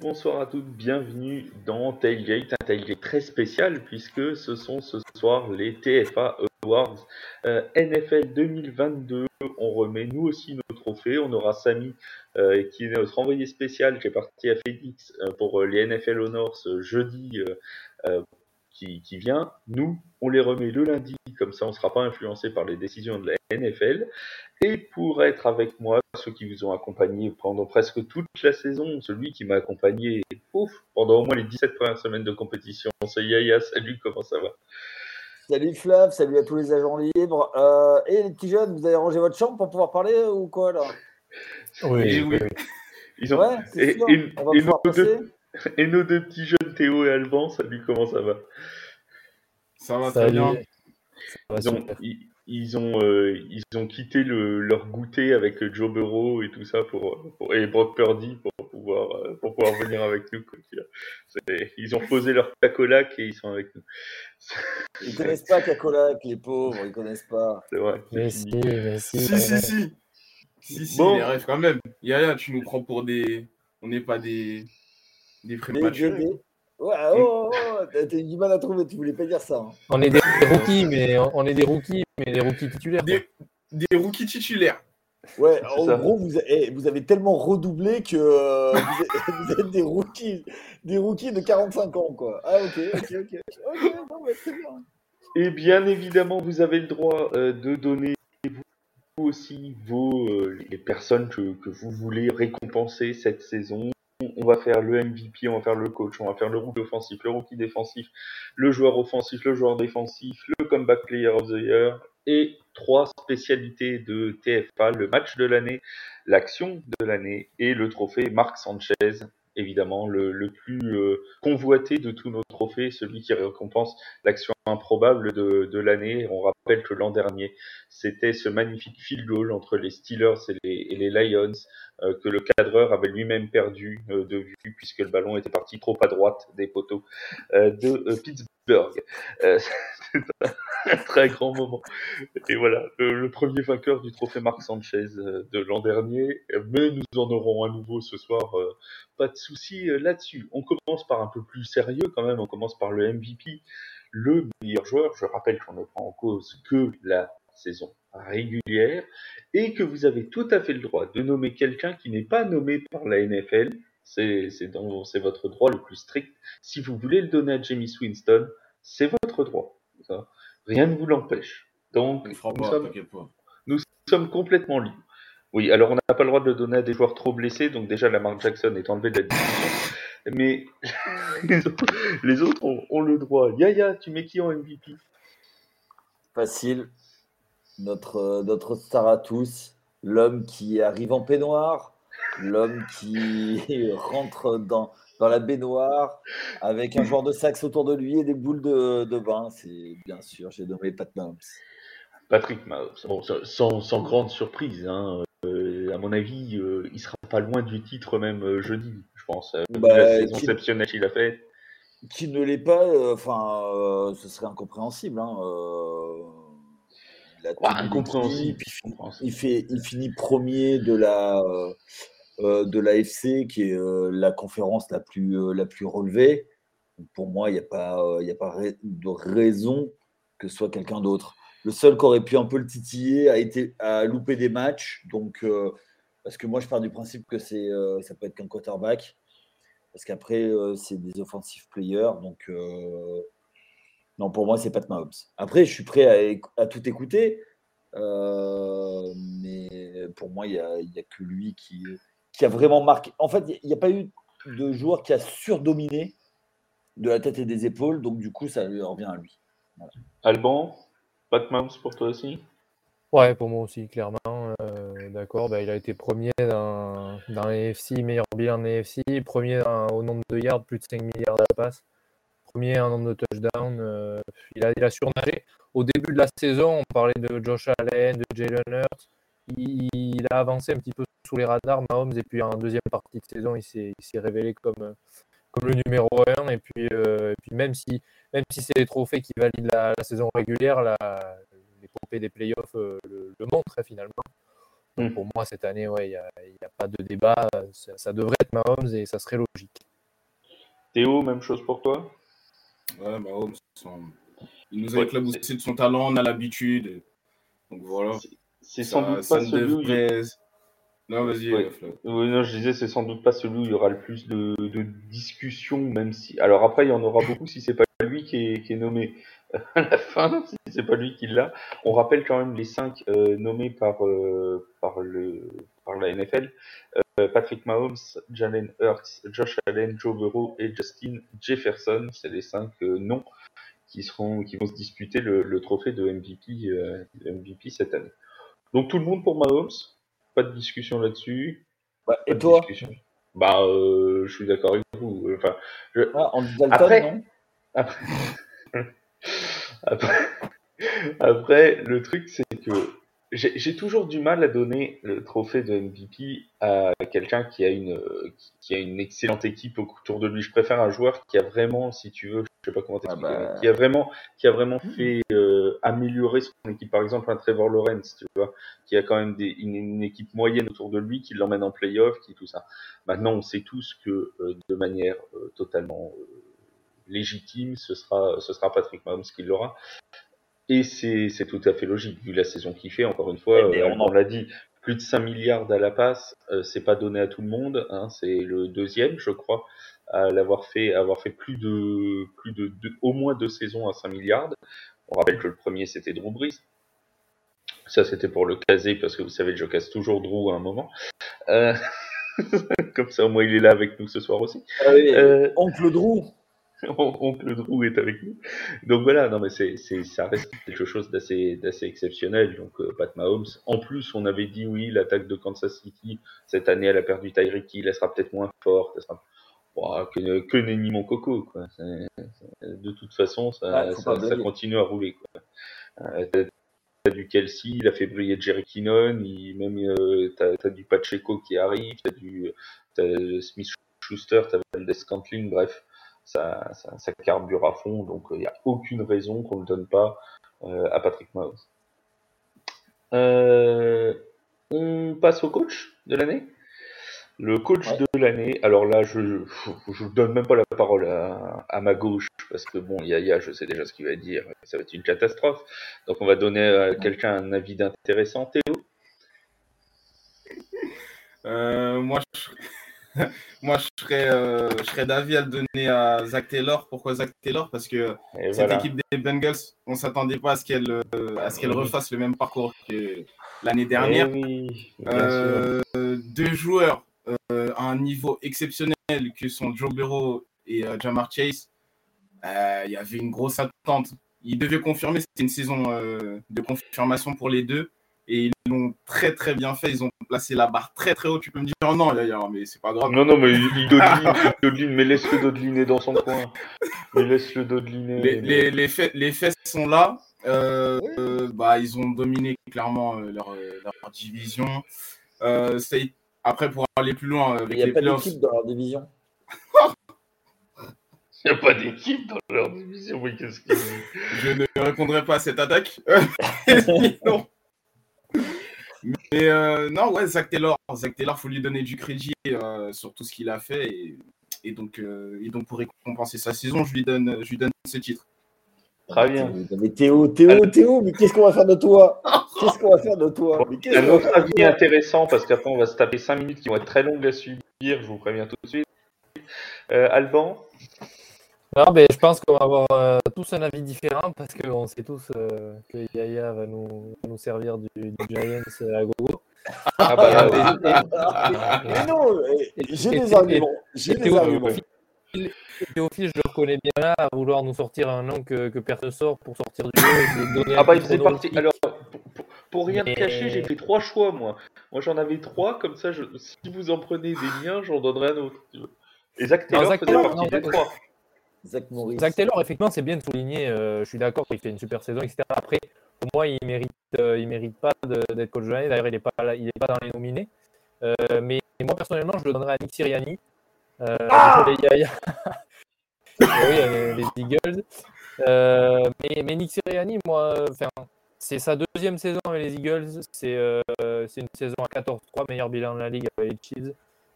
bonsoir à toutes, bienvenue dans Tailgate, un Tailgate très spécial puisque ce sont ce soir les TFA Awards euh, NFL 2022. On remet nous aussi nos trophées, on aura Samy euh, qui est notre envoyé spécial qui est parti à Phoenix euh, pour les NFL Honors jeudi qui, qui, vient. Nous, on les remet le lundi, comme ça on ne sera pas influencé par les décisions de la NFL. Et pour être avec moi, ceux qui vous ont accompagné pendant presque toute la saison, celui qui m'a accompagné ouf, pendant au moins les 17 premières semaines de compétition, c'est Yaya. Salut, comment ça va? Salut Flav, salut à tous les agents libres. Euh, et les petits jeunes, vous avez rangé votre chambre pour pouvoir parler ou quoi là? Oui, oui. Ils ont... et, nos deux, petits jeunes Théo et Alban, salut, comment ça va? Ça va très bien. Ça va ils ont, euh, ils ont quitté le, leur goûter avec Joe Burrow et tout ça pour, et Brock Purdy pour pouvoir, euh, pour pouvoir venir avec nous. Ils ont posé leur cacolac et ils sont avec nous. Ils connaissent pas cacolac, les pauvres, ils connaissent pas. C'est vrai. si, si, si, si. Si, si, bon. rêves quand même. Yaya, tu nous prends pour des. On n'est pas des. Des prématurés. Ouais, oh, oh, oh t'as eu du mal à trouver, tu voulais pas dire ça. Hein. On est des rookies, mais on est des rookies, mais des rookies titulaires. Des, des rookies titulaires. Ouais, en gros, vous, eh, vous, avez tellement redoublé que euh, vous, êtes, des rookies, des rookies de 45 ans, quoi. Ah, ok, ok, ok. Ok, non, mais très bien. Et bien évidemment, vous avez le droit euh, de donner vous aussi vos, euh, les personnes que, que, vous voulez récompenser cette saison on va faire le MVP, on va faire le coach, on va faire le rookie offensif, le rookie défensif, le joueur offensif, le joueur défensif, le comeback player of the year et trois spécialités de TFA, le match de l'année, l'action de l'année et le trophée Marc Sanchez, évidemment le, plus euh, convoité de tous nos trophées, celui qui récompense l'action improbable de, l'année. On rappelle que l'an dernier, c'était ce magnifique field goal entre les Steelers et les Lions euh, que le cadreur avait lui-même perdu euh, de vue puisque le ballon était parti trop à droite des poteaux de Pittsburgh. C'est un très grand moment. Et voilà, le, premier vainqueur du trophée Marc Sanchez de l'an dernier. Mais nous en aurons à nouveau ce soir. Pas de souci là-dessus. On commence par un peu plus sérieux quand même. On commence par le MVP, le meilleur joueur. Je rappelle qu'on ne prend en cause que la saison régulière et que vous avez tout à fait le droit de nommer quelqu'un qui n'est pas nommé par la NFL. C'est votre droit le plus strict. Si vous voulez le donner à Jamie Winston, c'est votre droit. Rien ne vous l'empêche. Donc, nous, sommes, complètement libres. Oui, alors on n'a pas le droit de le donner à des joueurs trop blessés, donc déjà Lamar Jackson est enlevé de la discussion. Mais les autres, ont, ont, le droit. Yaya, tu mets qui en MVP Facile notre, euh, notre star à tous, l'homme qui arrive en peignoir, l'homme qui rentre dans, dans la baignoire avec un joueur de sax autour de lui et des boules de, de bain. C'est bien sûr, j'ai nommé Pat Mahomes. Patrick Mahomes, bon, sans, sans, grande surprise, hein. euh, à mon avis, euh, il sera pas loin du titre même jeudi, je pense. Bah, la saison exceptionnelle qu'il a fait. Qui ne l'est pas, enfin, ce serait incompréhensible. Hein, incompréhensible. Il, fait, il finit premier de la euh, de l'AFC, qui est euh, la conférence la plus, euh, la plus relevée. Pour moi, il n'y a pas, il a pas de raison que ce soit quelqu'un d'autre. Le seul qui aurait pu un peu le titiller a été à louper des matchs. Donc, parce que moi, je pars du principe que c'est, ça peut être qu'un quarterback. Parce qu'après, c'est des offensive players. Donc, non, pour moi, c'est Pat Mahomes. Après, je suis prêt à, tout écouter. Euh, mais pour moi, il n'y a, que lui qui, qui, a vraiment marqué. En fait, il n'y a pas eu de joueur qui a surdominé de la tête et des épaules. Donc, du coup, ça lui revient à lui. Alban, Pat Mahomes pour toi aussi? Ouais, pour moi aussi, clairement. Euh, d'accord, bah, il a été premier dans, dans les meilleur bilan EFC, premier au nombre de yards, plus de 5 milliards de passe premier un nombre de touchdowns. Euh, il, a, il a surnagé. Au début de la saison, on parlait de Josh Allen, de Jalen Hurts. Il, a avancé un petit peu sous les radars, Mahomes, et puis en deuxième partie de saison, il s'est révélé comme, comme le numéro 1. Et puis, euh, et puis même si, même si c'est les trophées qui valident la, saison régulière, la, l'épopée des playoffs euh, le, le montrent hein, finalement. Hmm. Pour moi, cette année, ouais, il n'y a, a, pas de débat. Ça, ça, devrait être Mahomes et ça serait logique. Théo, même chose pour toi? Ouais, Mahomes, il nous a éclabousé de son talent, on a l'habitude. Donc voilà. C'est sans doute pas celui où il... Non, vas-y. Non, je disais, c'est sans doute pas celui où il y aura le plus de, de discussions, même si. Alors après, il y en aura beaucoup si c'est pas lui qui est, qui est nommé à la fin, si c'est pas lui qui l'a. On rappelle quand même les cinq euh, nommés par, euh, par, le, par la NFL. Euh, Patrick Mahomes, Jalen Hurts, Josh Allen, Joe Burrow et Justin Jefferson. C'est les cinq noms qui, seront, qui vont se disputer le, le trophée de MVP, MVP cette année. Donc tout le monde pour Mahomes, pas de discussion là-dessus. Bah, et toi Bah, je suis d'accord avec vous. Enfin, je... ah, en Après, non après... Après, après, le truc, c'est que j'ai toujours du mal à donner le trophée de MVP à quelqu'un qui a une qui a une excellente équipe autour de lui. Je préfère un joueur qui a vraiment, si tu veux, je sais pas comment ah t'expliquer, bah... qui a vraiment qui a vraiment mmh. fait euh, améliorer son équipe. Par exemple, un Trevor Lawrence, tu vois, qui a quand même des, une, une, équipe moyenne autour de lui, qui l'emmène en playoff, qui tout ça. Maintenant, on sait tous que euh, de manière euh, totalement euh, légitime, ce sera, ce sera Patrick Mahomes qui l'aura. Et c'est tout à fait logique, vu la saison qu'il fait, encore une fois, eh euh, on, l'a dit, plus de 5 milliards à la passe, euh, c'est pas donné à tout le monde, hein, c'est le deuxième, je crois, à l'avoir fait, avoir fait plus de, plus de, au moins deux saisons à 5 milliards. On rappelle que le premier c'était Drew Brees. Ça c'était pour le caser parce que vous savez, je casse toujours Drew à un moment. Euh... Comme ça, au moins il est là avec nous ce soir aussi. Ah euh... Oncle Drew. Oncle Drew est avec nous. Donc voilà, non mais c'est, c'est, ça reste quelque chose d'assez, d'assez exceptionnel. Donc euh, Pat Mahomes. En plus, on avait dit oui, l'attaque de Kansas City cette année, elle a perdu Tyreek Hill, elle sera peut-être moins forte. Elle sera... que, que nenni mon coco. Quoi. de toute façon, ça, ça, ça, continue à rouler. Quoi. Euh, t'as du Kelsey, il a fait briller Jerry Kinnon, il, même euh, t'as, t'as du Pacheco qui arrive, t'as du Smith Schuster, t'as Valdez Scantling, bref ça, ça, ça carbure à fond, donc il euh, n'y a aucune raison qu'on ne donne pas euh, à Patrick Mahomes. Euh, on passe au coach de l'année? Le coach de l'année, alors là, je ne donne même pas la parole à, à ma gauche, parce que bon, Yaya, je sais déjà ce qu'il va dire, ça va être une catastrophe. Donc on va donner à quelqu'un un avis d'intéressant. Théo? Euh, Moi, je... Moi, je serais, euh, je serais d'avis à le donner à Zach Taylor. Pourquoi Zach Taylor? Parce que cette équipe des Bengals, on ne s'attendait pas à ce qu'elle euh, à ce qu'elle refasse le même parcours que l'année dernière. euh, deux joueurs à un niveau exceptionnel que sont Joe Burrow et Jamar Chase. Il y avait une grosse attente. Ils devaient confirmer. C'était une saison de confirmation pour les deux. Et ils l'ont très très bien fait. Ils ont placé la barre très très haut. Tu peux me dire oh non, mais c'est pas grave. Non, non, mais il dodeline, mais laisse-le dodeliner dans son coin. Mais laisse-le dodeliner. Les, les, les, faits, les faits sont là. Euh, euh, bah, ils ont dominé clairement euh, leur, leur, division. après, pour aller plus loin, avec il n'y a pas d'équipe dans leur division. Il n'y a pas d'équipe dans leur division. Oui, qu'est-ce que... Je ne répondrai pas à cette attaque. non. Mais euh, non, ouais, Zach Taylor, Zach Taylor, faut lui donner du crédit euh, sur tout ce qu'il a fait et, et donc, euh, et donc pour récompenser sa saison, je lui donne, je lui donne ce titre. Très bien. Mais Théo, Théo, Théo, mais qu'est-ce qu'on va faire de toi? Qu'est-ce qu'on va faire de toi? Un autre avis intéressant parce qu'après on va se taper 5 minutes qui vont être très longues à suivre. Je vous préviens tout de suite. Alban, non, mais je pense qu'on va avoir euh, tous un avis différent parce qu'on sait tous euh, que Yaya va nous, nous servir du, du, Giants à gogo. Ah bah, mais non, j'ai des arguments. J'ai des arguments. Théophile, je le reconnais bien là, à vouloir nous sortir un nom que, que personne sort pour sortir du jeu. ah bah il faisait partie. Alors, pour, pour rien te cacher, j'ai fait trois choix moi. Moi j'en avais trois, comme ça, je... si vous en prenez des miens, j'en donnerai un autre. Et Zach Taylor non, Zach faisait partie des trois. Zach, Zach Taylor, effectivement, c'est bien de souligner. Euh, je suis d'accord qu'il fait une super saison, etc. Après, pour moi, il mérite, euh, il mérite pas d'être coach de l'année. D'ailleurs, il n'est pas, il est pas dans les nominés. Euh, mais moi, personnellement, je le donnerais à Nick Siriani. Euh, ah les, oui, les Eagles. mais, mais Nick Siriani, moi, enfin, c'est sa deuxième saison avec les Eagles. C'est une saison à 14-3, meilleur bilan de la ligue avec les Chiefs.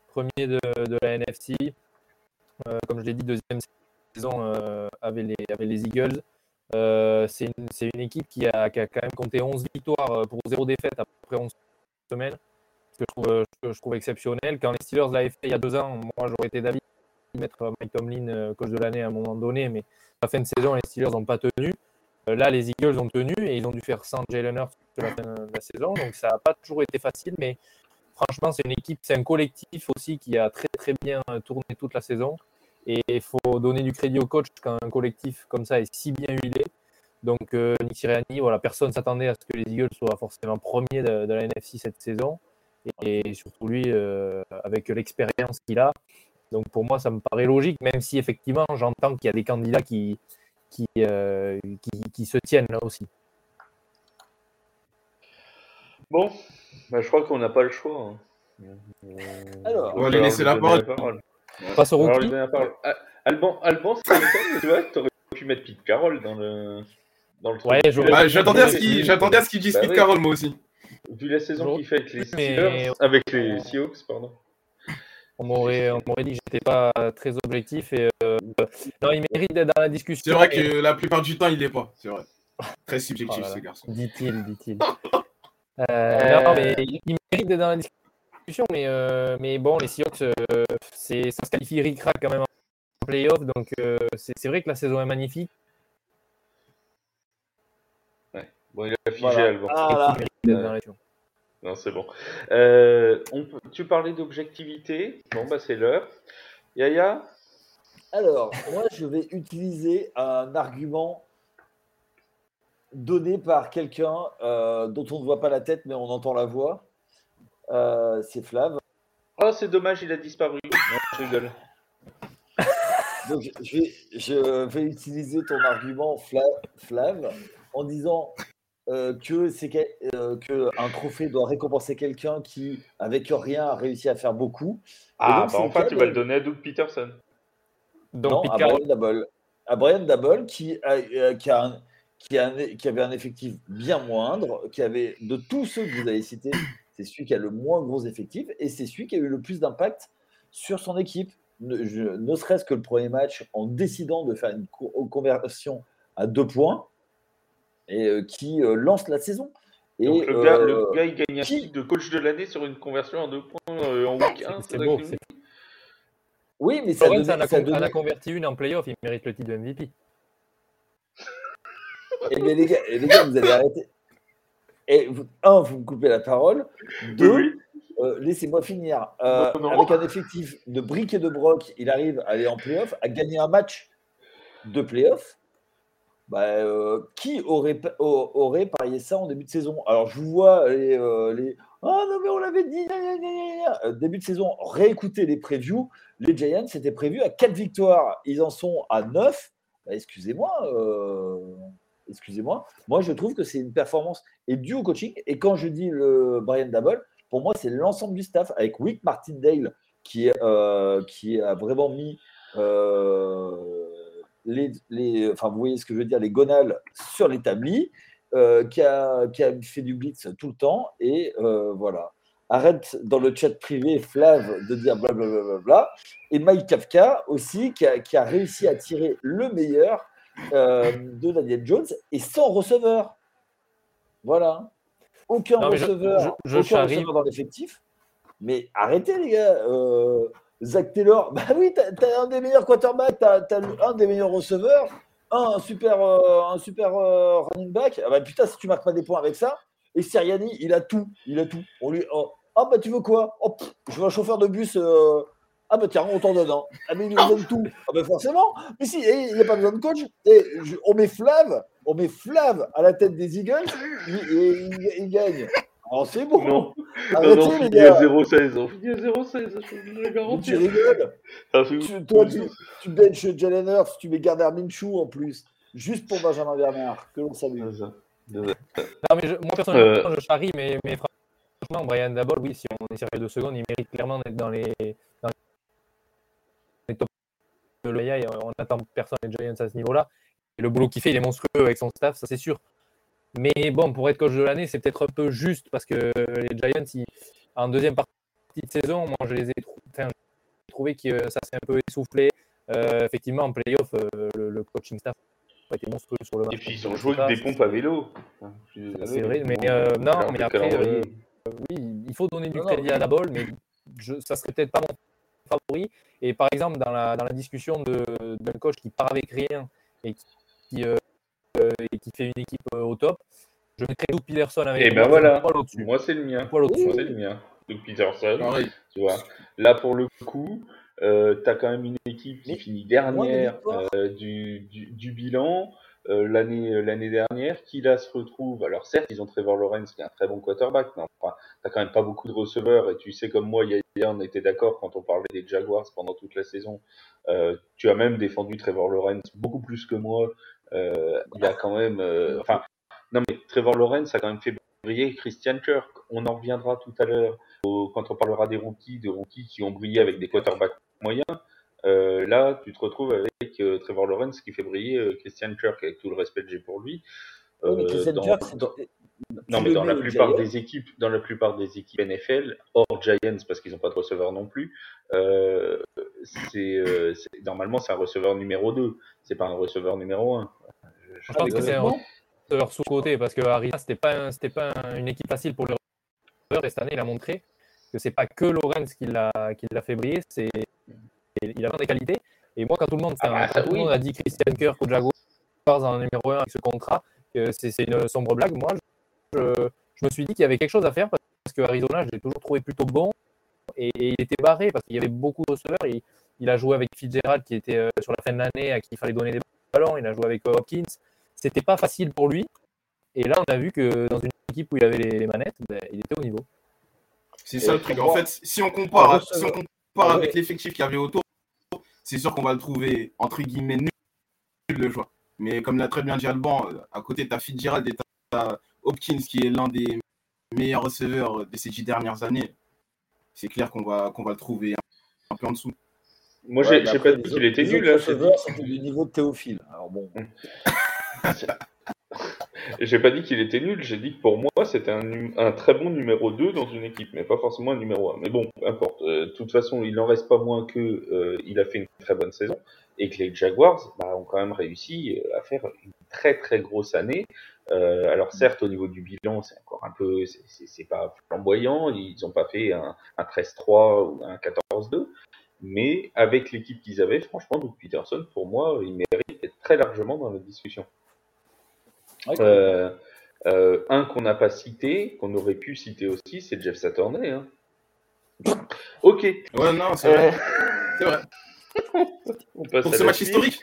Premier de, de la NFC. comme je l'ai dit, deuxième saison avec, les, avec les Eagles. c'est une, équipe qui a, quand même compté 11 victoires pour 0 défaite après 11 semaines que je trouve, euh, trouve exceptionnel. Quand les Steelers l'avaient fait il y a deux ans, moi j'aurais été d'avis de mettre Mike Tomlin euh, coach de l'année à un moment donné, mais à la fin de saison, les Steelers n'ont pas tenu. Euh, là, les Eagles ont tenu et ils ont dû faire sans Jalen Hurts la fin de la saison, donc ça n'a pas toujours été facile, mais franchement, c'est une équipe, c'est un collectif aussi qui a très très bien tourné toute la saison. Et il faut donner du crédit au coach quand un collectif comme ça est si bien huilé. Donc Nick Sirianni, voilà, personne ne s'attendait à ce que les Eagles soient forcément premiers de, de la NFC cette saison et surtout lui euh, avec l'expérience qu'il a. Donc pour moi, ça me paraît logique, même si effectivement j'entends qu'il y a des candidats qui, qui, euh, qui, se tiennent là aussi. Bon, bah, je crois qu'on n'a pas le choix. Hein. Alors, on va lui laisser la parole. Passe au rookie. Ah, Alban, Alban c'est tu vois, tu aurais pu mettre Pete Carroll dans le, dans le Ouais, bah, j'attendais à ce qu'il dise bah, Pete Carroll, moi aussi. Vu la saison qu'il fait avec les Steelers, avec les Seahawks, pardon. On m'aurait, dit que j'étais pas très objectif et euh, non, il mérite d'être dans la discussion. C'est vrai que la plupart du temps, il l'est pas. C'est vrai. Très subjectif, ce garçon. Dit-il, dit-il. euh, non, mais il mérite d'être dans la discussion, mais, euh, mais bon, les Seahawks, euh, c'est, ça se qualifie ric quand même en playoff, donc c'est, vrai que la saison est magnifique. Ouais. Bon, il a figé voilà. Non, c'est bon. Euh, on, tu parlais d'objectivité. Bon, bah, c'est l'heure. Yaya? Alors, moi, je vais utiliser un argument donné par quelqu'un euh, dont on ne voit pas la tête, mais on entend la voix. Euh, c'est Flav. Oh, c'est dommage, il a disparu. je rigole. Donc, je vais, je vais, utiliser ton argument, Flav, Flav en disant euh, que c'est euh, que un trophée doit récompenser quelqu'un qui, avec rien, a réussi à faire beaucoup. Ah, bah enfin, tu vas le donner à Doug Peterson. Donc, non, à Brian Dabble. À Brian Dabble, qui, a, euh, qui, a qui, a qui, avait un effectif bien moindre, qui avait, de tous ceux que vous avez cités, c'est celui qui a le moins gros effectif, et c'est celui qui a eu le plus d'impact sur son équipe. Ne, ne serait-ce que le premier match, en décidant de faire une conversion à deux points, et euh, qui euh, lance la saison. Et, Donc le, gars, le euh, gars, il gagne un titre de coach de l'année sur une conversion en deux points en week 1. C'est beau. Oui, mais ça, donne, ça, a, ça donne... a converti une en playoff, il mérite le titre de MVP. Et mais les, gars, les gars, vous allez arrêter. Et un, vous me coupez la parole. Deux, euh, laissez-moi finir. Euh, avec un effectif de briques et de broc, il arrive à aller en playoff, à gagner un match de playoff. Bah, euh, qui aurait, aurait parié ça en début de saison? Alors, je vous vois les. Les ah non, mais on l'avait dit. Début de saison, réécoutez les previews. Les Giants étaient prévus à 4 victoires. Ils en sont à 9. Bah, excusez-moi. Excusez-moi. Moi, je trouve que c'est une performance et due au coaching. Et quand je dis le Brian Dabble, pour moi, c'est l'ensemble du staff avec Wick Martindale qui, qui a vraiment mis les, enfin, vous voyez ce que je veux dire, les gonales sur l'établi, euh, qui, a, qui, a, fait du blitz tout le temps. Et euh, voilà. Arrête dans le chat privé, Flav, de dire blablabla. Bla, bla, bla, et Mike Kafka aussi, qui a, qui a, réussi à tirer le meilleur euh, de Daniel Jones et sans receveur. Voilà. Aucun receveur, je, aucun receveur dans l'effectif. Mais arrêtez, les gars. Zach Taylor, bah oui, t'as as un des meilleurs quarterbacks, t'as as, un des meilleurs receveurs, un super, euh, un super euh, running back. Ah bah putain, si tu marques pas des points avec ça, et Siriani, il a tout, il a tout. On lui, oh, ah bah tu veux quoi? Oh, Je veux un chauffeur de bus. Euh, ah bah tiens, on t'en donne un. Ah mais il nous donne tout. Ah bah forcément. Mais si, il n'y a pas besoin de coach. Et on met Flav, on met Flav à la tête des Eagles, et il gagne. Oh, c'est bon. Non, Arrêtez, non, non, les gars. 0-16. On finit à 0-16, je le garantis. Tu rigoles. Ah, tu, toi, tu, tu benches Jalen Hurts, tu mets Gardner Minshew en plus, juste pour Benjamin Bernard, que l'on salue. Non, mais je, moi, personnellement, euh... je charrie, mais, mais franchement, Brian Dabol, oui, si on est sérieux deux secondes, il mérite clairement d'être dans les, les top de l'AI. On n'attend personne des Giants à ce niveau-là. Et le boulot qu'il fait, il est monstrueux avec son staff, ça c'est sûr. Mais bon, pour être coach de l'année, c'est peut-être un peu juste parce que les Giants, en deuxième partie de saison, moi, je les ai trouvé que ça s'est un peu essoufflé. Euh, effectivement, en playoff, euh, le, coaching staff a été monstrueux sur le match. Et puis ils ont joué des pompes à vélo. C'est vrai, mais euh, non, mais après, oui, il faut donner du crédit à la balle, mais je, ça serait peut-être pas mon favori. Et par exemple, dans la, dans la discussion d'un coach qui part avec rien et qui, et qui fait une équipe au top, je mettrais Doug Peterson avec. Et ben voilà, moi c'est le mien. Moi c'est le mien. Doug Peterson, tu vois. Là pour le coup, euh, tu as quand même une équipe qui finit dernière euh, du, du, du, bilan euh, l'année l'année dernière, qui là se retrouve. Alors certes, ils ont Trevor Lawrence qui est un très bon quarterback, mais enfin, t'as quand même pas beaucoup de receveurs. Et tu sais comme moi, hier on était d'accord quand on parlait des Jaguars pendant toute la saison. Euh, tu as même défendu Trevor Lawrence beaucoup plus que moi. Euh, il a quand même, euh, enfin, non mais Trevor Lawrence a quand même fait briller Christian Kirk. On en reviendra tout à l'heure quand on parlera des rookies, des rookies qui ont brillé avec des quarterbacks moyens. Euh, là, tu te retrouves avec euh, Trevor Lawrence qui fait briller euh, Christian Kirk avec tout le respect que j'ai pour lui. dans, non, mais dans la plupart des équipes, dans la plupart des équipes NFL, hors Giants parce qu'ils n'ont pas de receveur non plus, c'est normalement c'est un receveur numéro 2, c'est pas un receveur numéro 1. Je, pense que c'est un receveur sous côté parce que Arizona c'était pas c'était pas une équipe facile pour le receveur et cette année il a montré que c'est pas que Lawrence qui l'a qui l'a fait briller, c'est il a plein de qualités. Et moi, quand tout le monde, ah bah, tout le monde a dit Christian Kirk au Jaguars en numéro 1 avec ce contrat, que c'est une sombre blague, moi, je, je me suis dit qu'il y avait quelque chose à faire parce que Arizona, je l'ai toujours trouvé plutôt bon et, il était barré parce qu'il y avait beaucoup de receveurs. Il, il a joué avec Fitzgerald qui était euh, sur la fin de l'année à qui il fallait donner des ballons. Il a joué avec Hopkins. C'était pas facile pour lui. Et là, on a vu que dans une équipe où il avait les, manettes, ben, il était au niveau. C'est ça le truc. En fait, si on compare, si on compare avec l'effectif qu'il y avait autour, c'est sûr qu'on va le trouver entre guillemets nul le joueur. Mais comme l'a très bien dit Alban, à côté, tu as Fitzgerald et tu as Hopkins qui est l'un des meilleurs receveurs de ces dix dernières années. C'est clair qu'on va, qu'on va le trouver un, peu en dessous. Moi, j'ai pas dit qu'il était nul. Là, c'est du niveau de Théophile. Alors bon. J'ai pas dit qu'il était nul, j'ai dit que pour moi c'était un, très bon numéro 2 dans une équipe, mais pas forcément un numéro 1. Mais bon, peu importe. Euh, de toute façon, il n'en reste pas moins que euh, il a fait une très bonne saison et que les Jaguars bah, ont quand même réussi euh, à faire une très très grosse année. alors certes, au niveau du bilan, c'est encore un peu, c'est pas flamboyant, ils n'ont pas fait un, un 13-3 ou un 14-2, mais avec l'équipe qu'ils avaient, franchement, Doug Peterson, pour moi, il mérite d'être très largement dans la discussion. Euh, euh, un qu'on n'a pas cité, qu'on aurait pu citer aussi, c'est Jeff Saturday. Hein. Ok. Ouais, non, c'est vrai. c'est vrai. pour ce match historique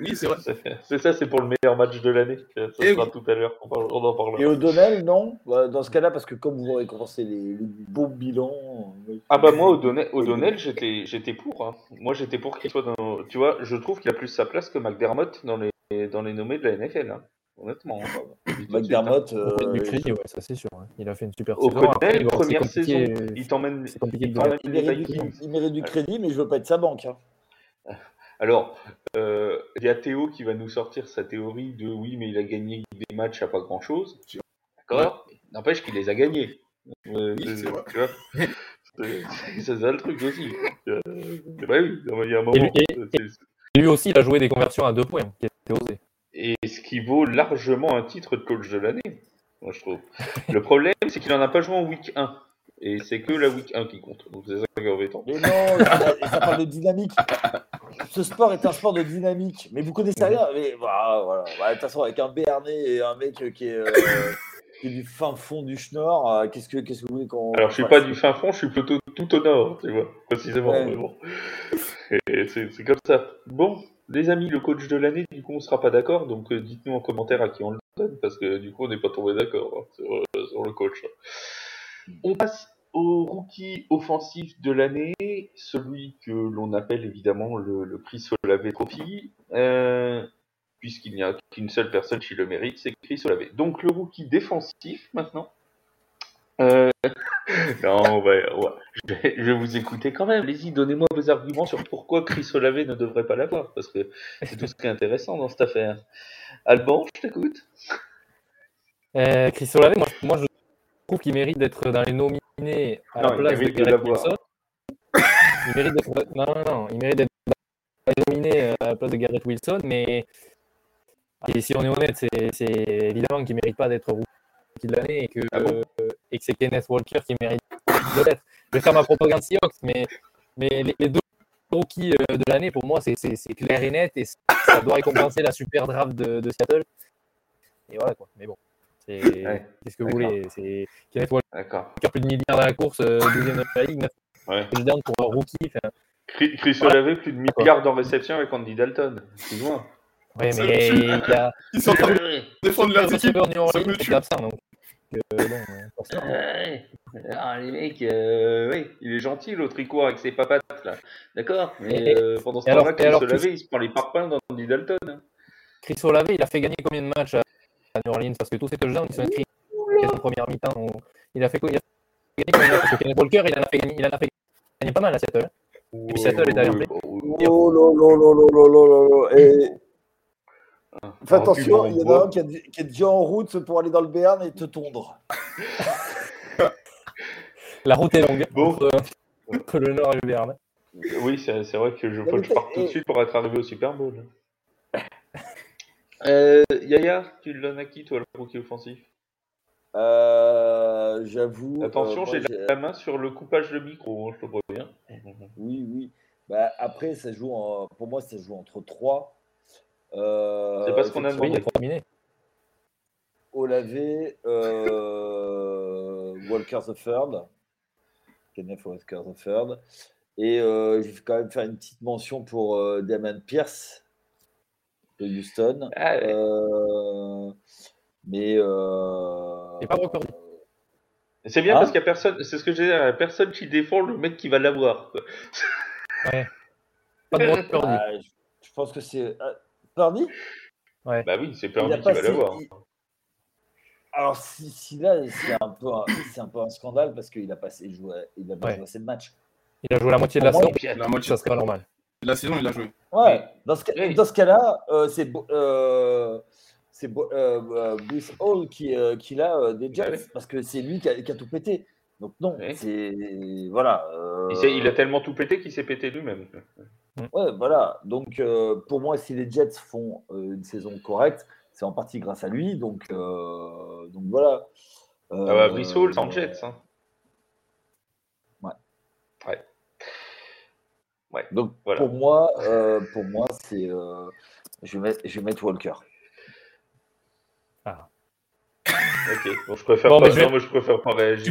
Oui, c'est vrai. C'est ça, c'est pour le meilleur match de l'année. Ça eh sera tout à l'heure, on, en parlera. Et O'Donnell, non? Bah, Dans ce cas-là, parce que comme vous récompensé les, les beaux bilans. Ah bah moi, O'Donnell, j'étais, j'étais pour. Hein. Moi, j'étais pour qu'il soit dans. Tu vois, je trouve qu'il a plus sa place que McDermott dans les, dans les nommés de la NFL. Hein. Honnêtement. Hein. McDermott. Euh, du crédit, ouais, ça c'est sûr. Hein. Il a fait une super Au saison. Après, première saison, il t'emmène. Il, il, mérite du crédit, mais je veux pas être sa banque. Hein. Alors, euh, il y a Théo qui va nous sortir sa théorie de oui, mais il a gagné des matchs à pas grand chose. D'accord? N'empêche qu'il les a gagnés. Euh, oui, c'est ça le truc aussi. Euh, bah oui, il y a un moment. Et lui, aussi, il a joué des conversions à deux points, qui était osé et ce qui vaut largement un titre de coach de l'année, moi je trouve. Le problème, c'est qu'il n'en a pas joué en week 1. Et c'est que la week 1 qui compte. Donc c'est ça qui est embêtant. Mais non, ça parle de dynamique. Ce sport est un sport de dynamique. Mais vous connaissez rien. Mais bah, voilà. Bah, de toute façon, avec un Béarnais et un mec qui est, euh, qui est du fin fond du Schnorr, euh, qu'est-ce que, qu'est-ce que vous voulez qu'on. Alors je suis pas du fin fond, je suis plutôt tout au nord, tu vois, précisément. Mais bon. C'est comme ça. Bon, les amis, le coach de l'année, du coup, on sera pas d'accord, donc euh, dites-nous en commentaire à qui on le donne, parce que du coup, on n'est pas tombé d'accord hein, euh, sur, le coach. On passe au rookie offensif de l'année, celui que l'on appelle évidemment le, Chris Olave Trophy, euh, puisqu'il n'y a qu'une seule personne qui le mérite, c'est Chris Olave. Donc le rookie défensif maintenant. Euh, non, ouais, Je, vais, vous écouter quand même. Allez-y, donnez-moi vos arguments sur pourquoi Chris Olave ne devrait pas l'avoir, parce que c'est tout ce qui est intéressant dans cette affaire. Alban, je t'écoute. Euh, Chris Olave, moi, moi je trouve qu'il mérite d'être dans les nominés à la place de Gareth Wilson. Il mérite d'être non, non, non, il mérite d'être nominé à la place de Gareth Wilson, mais et si on est honnête, c'est évidemment qu'il ne mérite pas d'être rookie de l'année et que, ah et que c'est Kenneth Walker qui mérite de l'être. Je vais faire ma propagande Seahawks, mais, mais les, deux rookies euh, de l'année, pour moi, c'est clair et net et ça doit récompenser la super draft de, de Seattle. Et voilà quoi. Mais bon. C'est ce que vous voulez. C'est Kenneth Walker qui a plus de milliards dans la course, euh, deuxième de la ligue, 9 ouais. pour un rookie. Chris, Chris voilà. plus de milliards en réception avec Andy Dalton. C'est loin. Oui, mais il y a... Ils sont en train de défendre leurs équipes. C'est absent, donc. Euh, ah, les mecs, euh, oui, il est gentil l'autre, il court avec ses papates là. D'accord Mais euh, pendant ce temps-là, Chris Olave, il se prend les parpaings dans Andy Dalton. Hein. Chris Olave, il a fait gagner combien de matchs à New Orleans Parce que tous ces touchdowns, ils sont écrits en première mi-temps. Il a fait il a gagné combien de matchs Parce que Kenneth Walker, il en a fait gagner, il en a fait gagner pas mal à Seattle. Et puis Seattle est allé en play. Oh là là là là là là là Fais attention, il y en a un qui, est, déjà en route pour aller dans le Béarn et te tondre. La route est longue. Bon. Euh, entre, le Nord et le Béarn. Oui, c'est vrai que je, faut tout de suite pour être arrivé au Super Bowl. Euh, Yaya, tu le donnes à qui, toi, le rookie offensif? Euh, j'avoue. Attention, j'ai la main sur le coupage de micro, hein, je te préviens. Oui, oui. Bah, après, ça joue pour moi, ça joue entre 3. Euh, c'est pas ce qu'on a terminé. Olavé, euh, Walker the Third, Kenneth Walker the Third. Et euh, je vais quand même faire une petite mention pour Damon Pierce de Houston. Ah, mais. C'est bien hein parce qu'il n'y a personne, c'est ce que j'ai personne qui défend le mec qui va l'avoir. Ouais. Pas de ah, je pense que c'est. Ouais. Bah oui, c'est Pardi qui va l'avoir. Alors, si, si là, c'est un, peu un, un peu un scandale parce qu'il a passé joué, il a ouais. joué assez de matchs. Il a joué la moitié de la saison, la moitié, ça serait pas normal. La saison, il a joué. Ouais, dans ce, oui. ce cas-là, euh, c'est euh, c'est euh, Bruce Hall qui, euh, qui l'a euh, des Jets parce que c'est lui qui a, qui a, tout pété. Donc non, c'est voilà. Il, il, a tellement tout pété qu'il s'est pété lui-même. Mm. Ouais, voilà. Donc, euh, pour moi, si les Jets font euh, une saison correcte, c'est en partie grâce à lui. Donc, euh, donc voilà. ah bah, Brissol, sans Jets. Hein. Ouais. Ouais. Ouais. Donc, voilà. pour moi, pour moi c'est. je, vais mettre, je vais mettre Walker. Ah. ok, bon, je préfère bon, pas, je vais... moi, je préfère pas réagir.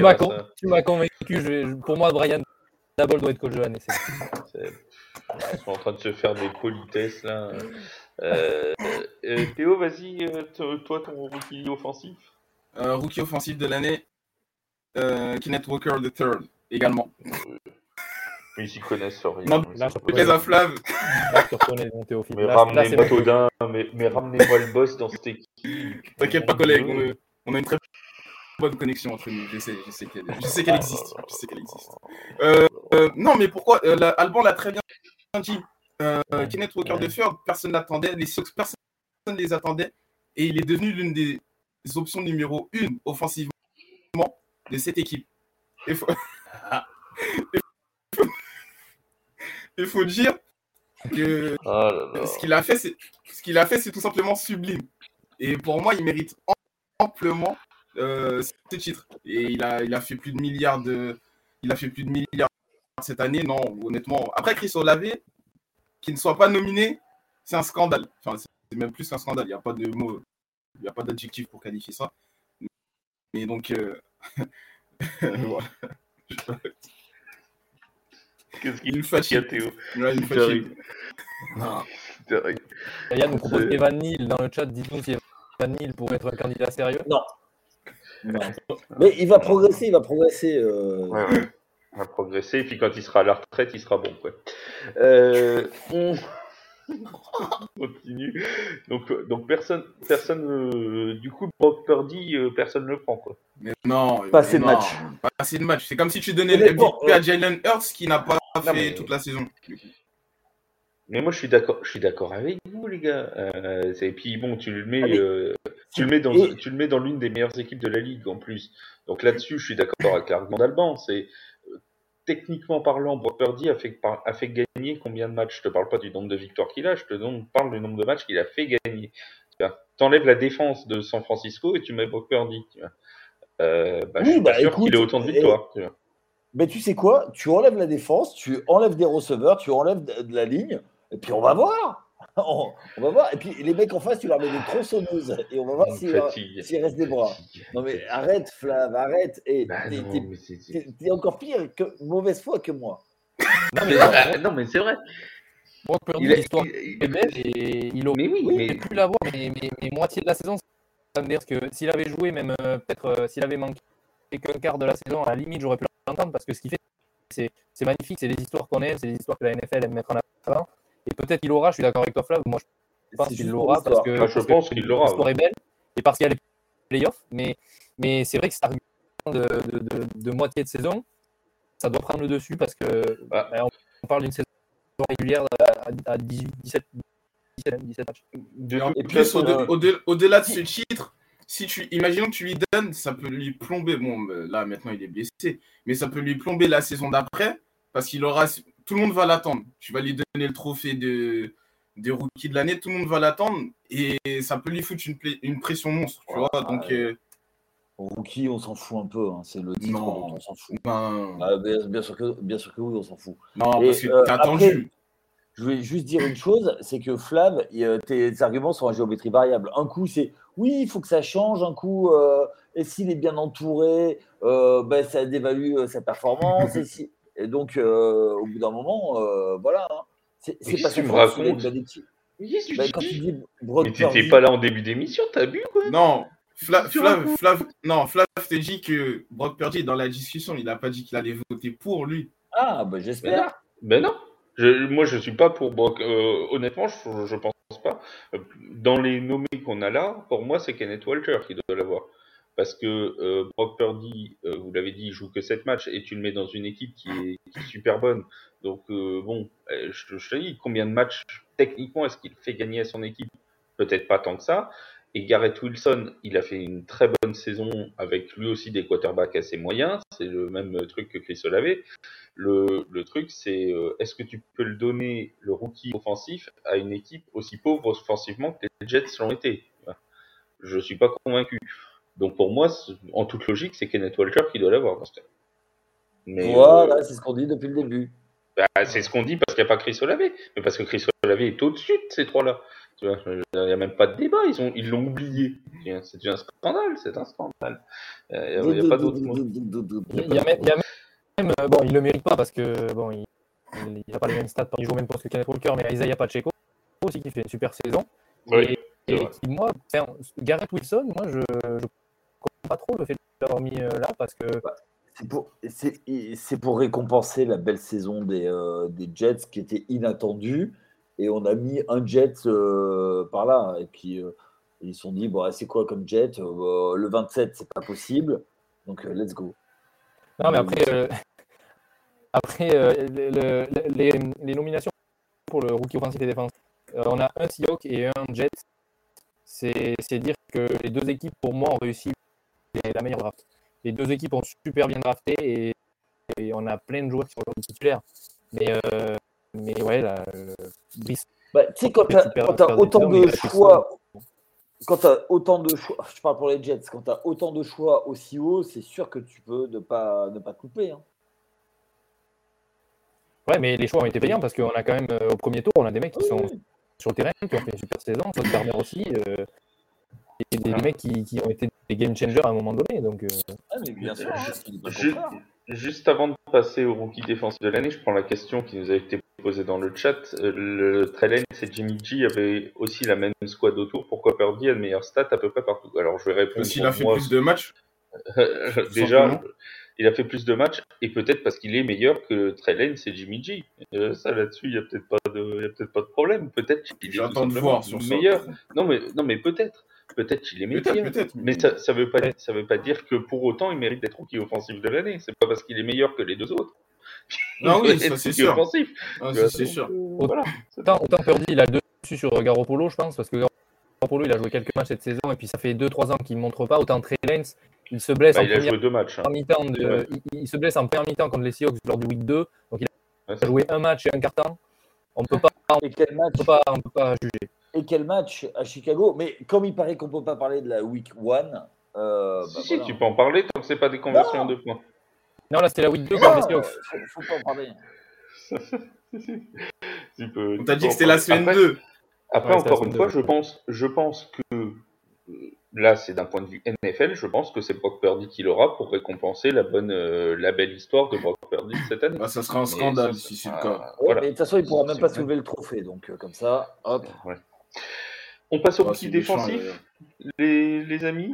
Tu m'as convaincu. Je... Pour moi, Brian Dabble doit être coach de l'année. Ils sont en train de se faire des politesses là. Euh, euh, Théo, vas-y, euh, toi ton rookie offensif. rookie offensif de l'année, Kenneth Walker the Third également. Ils s'y connaissent rien. Non, les inflaves. Mais ramenez-moi Todin, mais, mais ramenez-moi le boss dans cette équipe. T'inquiète pas, collègue, on, on, a une très bonne connexion entre nous. Je sais, je sais qu'elle existe. Je sais qu'elle existe. Euh, euh, non, mais pourquoi euh, Alban l'a très bien dit. Euh, Kenneth Walker de Ford, personne n'attendait. Les Sox, personne ne les attendait. Et il est devenu l'une des options numéro une offensivement de cette équipe. Il faut, il faut dire que oh ce qu'il a fait, c'est ce qu'il a fait, c'est tout simplement sublime. Et pour moi, il mérite amplement euh, ce titre. Et il a, il a fait plus de milliards de, il a fait plus de milliards cette année. Non, honnêtement. Après Chris Olave, qui ne soit pas nominé, c'est un scandale. Enfin, c'est même plus qu'un scandale. Il n'y a pas de mot, il n'y a pas d'adjectif pour qualifier ça. Et donc, euh... voilà. Qu'est-ce qu'il fatigue, Théo ouais, Il fatigue. Yann nous propose Evan Neal dans le chat. Dites-nous si Evan Neal pourrait être un candidat sérieux. Non. Mais il va progresser, il va progresser. Euh... Ouais, ouais. Il va progresser, et puis quand il sera à la retraite, il sera bon. Quoi. Euh, on... continue. Donc, donc personne, personne euh, du coup, Brock Purdy, euh, personne ne le prend. Quoi. Mais non, pas assez de match. Pas assez de match. C'est comme si tu donnais le MVP à Jalen Hurts qui n'a pas non, fait mais... toute la saison. Mais moi, je suis d'accord, je suis d'accord avec vous, les gars. Euh, et puis bon, tu le mets. Euh, tu, le mets dans, tu le mets dans l'une des meilleures équipes de la ligue en plus. Donc là-dessus, je suis d'accord avec l'argument d'Alban. C'est techniquement parlant, Brock Purdy a fait, a fait gagner combien de matchs? Je te parle pas du nombre de victoires qu'il a, je te parle du nombre de matchs qu'il a fait gagner. Tu enlèves la défense de San Francisco et tu mets Brock Purdy. Tu euh, bah, je suis pas bah, sûr qu'il ait autant de victoires. Tu Mais tu sais quoi? Tu enlèves la défense, tu enlèves des receveurs, tu enlèves de la ligne, et puis on va voir. on, va voir. Et puis les mecs en face, tu leur mets des tronçonneuses et on va voir s'il reste des bras. Non mais arrête, Flav, arrête. Et bah t'es encore pire que mauvaise foi que moi. Non mais, non, mais c'est vrai. Moi, l'histoire est belle et il aurait oui, pu l'avoir, mais, mais, moitié de la saison, ça me dire que s'il avait joué, même euh, peut-être euh, s'il avait manqué qu'un quart de la saison, à la limite, j'aurais pu l'entendre parce que ce qu'il fait, c'est magnifique, c'est des histoires qu'on aime, c'est des histoires que la NFL aime mettre en avant. Et peut-être qu'il l'aura, je suis d'accord avec toi, Flav. Moi, je pense qu'il l'aura parce que, je pense qu'il l'aura. L'histoire est belle et parce qu'il y a les playoffs. Mais, mais c'est vrai que cet argument de, de, de, moitié de saison, ça doit prendre le dessus parce que bah, on parle d'une saison régulière à, 18, 17, 17, matchs. Et plus, au-delà de ce titre, si tu, imaginons que tu lui donnes, ça peut lui plomber. Bon, là maintenant il est blessé, mais ça peut lui plomber la saison d'après parce qu'il aura tout le monde va l'attendre. Tu vas lui donner le trophée de, de rookie de l'année, tout le monde va l'attendre et ça peut lui foutre une, une pression monstre, tu vois. Donc, euh, Rookie, on s'en fout un peu, hein. c'est le titre on s'en fout. Ben... Ah, bien, sûr que, bien sûr que oui, on s'en fout. Non, parce que euh, t'as attendu. Je vais juste dire une chose, c'est que Flav, tes arguments sont en géométrie variable. Un coup, c'est oui, il faut que ça change. Un coup, euh, et s'il est bien entouré, ben, ça dévalue sa performance. et si... Et donc, euh, au bout d'un moment, euh, voilà. Hein. C'est pas que tu me racontes. Bah, quand tu dis Mais t'étais pas là en début d'émission, t'as bu quoi? Non, Flav, Flav, non, Flav t'a dit que Brock Purdy dans la discussion, il n'a pas dit qu'il allait voter pour lui. Ah, bah j'espère. Ben non. Je, moi, je suis pas pour Brock. Euh, honnêtement, je, je pense pas. Dans les nommés qu'on a là, pour moi, c'est Kenneth Walter qui doit l'avoir parce que euh, Brock Purdy, euh, vous l'avez dit, il joue que 7 matchs et tu le mets dans une équipe qui est, super bonne. Donc euh, bon, je, te dis, combien de matchs techniquement est-ce qu'il fait gagner à son équipe? Peut-être pas tant que ça. Et Garrett Wilson, il a fait une très bonne saison avec lui aussi des quarterbacks assez moyens. C'est le même truc que Chris Olave. Le, le truc, c'est est-ce que tu peux le donner, le rookie offensif, à une équipe aussi pauvre offensivement que les Jets l'ont été? Je suis pas convaincu. Donc pour moi, en toute logique, c'est Kenneth Walker qui doit l'avoir Mais, voilà, euh, c'est ce qu'on dit depuis le début. Bah, c'est ce qu'on dit parce qu'il n'y a pas Chris Olave, mais parce que Chris Olave est au-dessus de ces trois-là. Il n'y a même pas de débat, ils ont, ils l'ont oublié. C'est un scandale, c'est un scandale. Il n'y a, pas d'autre mot. Il y a même, bon, il le mérite pas parce que bon, il n'a pas les mêmes stats, il joue même poste que Kenneth Walker, mais Isaiah Pacheco aussi qui fait une super saison. Oui. Et, moi, Garrett Wilson, moi je, je pas trop le fait d'avoir mis euh, là parce que. Bah, c'est pour, c'est, pour récompenser la belle saison des, euh, des, Jets qui était inattendue. Et on a mis un Jet euh, par là. Et puis ils se sont dit bon, c'est quoi comme Jet? Le 27, c'est pas possible. Donc let's go. Non, mais après, après les, les, nominations pour le rookie offensif et défense, on a un Seahawk et un Jet. C'est, c'est dire que les deux équipes, pour moi, ont réussi la meilleure draft. Les deux équipes ont super bien drafté et, on a plein de joueurs qui sont aujourd'hui titulaires. Mais, euh, mais ouais, la, Brice. Bah, tu sais, quand tu as, autant de choix, quand tu as autant de choix, je parle pour les Jets, quand tu as autant de choix aussi haut, c'est sûr que tu peux ne pas, ne pas te couper. Hein. Ouais, mais les choix ont été payants parce qu'on a quand même, euh, au premier tour, on a des mecs qui sont sur le terrain, qui ont fait une super saison, Todd Garner aussi. Euh, et des, mecs qui, qui, ont été des game changers à un moment donné. Donc, euh. ah, mais bien sûr, juste, avant de passer au rookie défensif de l'année, je prends la question qui nous a été posée dans le chat. Euh, le Trellens et Jimmy G avaient aussi la même squad autour. Pourquoi Purdy a le meilleur stat à peu près partout? Alors je vais répondre. Parce qu'il a fait plus de matchs? Déjà, il a fait plus de matchs et peut-être parce qu'il est meilleur que Trellens et Jimmy G. Euh, ça là-dessus, il n'y a peut-être pas de, peut-être pas de problème. Peut-être qu'il est de voir sur meilleur. Non mais, non mais peut-être. Peut-être qu'il est meilleur. mais ça, ça veut pas, ça veut pas dire que pour autant il mérite d'être rookie offensif de l'année. C'est pas parce qu'il est meilleur que les deux autres. Non, oui, ça c'est sûr. Offensif. Ah, c'est sûr. Voilà. Autant, autant Purdy, il a le dessus sur Garoppolo, je pense, parce que lui, il a joué quelques matchs cette saison et puis ça fait 2-3 ans qu'il ne montre pas. Autant Trey Lance, il se blesse bah, en il a joué deux matchs. Hein. mi-temps. Il, se blesse en première mi-temps contre les Seahawks lors du week 2. Donc il a joué un match et un quart-temps. On ne peut pas, et quel match peut pas, peut pas juger. Et quel match à Chicago Mais comme il paraît qu'on ne peut pas parler de la week 1. Euh, bah si, tu peux en parler tant que c'est pas des conversions de points. Non, là c'était la week 2 contre les Seahawks. Faut, faut pas en parler. On t'a dit que c'était la semaine 2. Après, encore une fois, je pense, je pense que euh, là, c'est d'un point de vue NFL, je pense que c'est Brock Purdy qui l'aura pour récompenser la bonne, euh, la belle histoire de Brock Purdy cette année. Bah, ça sera un scandale si c'est le cas. mais de toute façon, il pourra même pas soulever le trophée, donc euh, comme ça, hop. On passe au petit défensif, les, les, amis.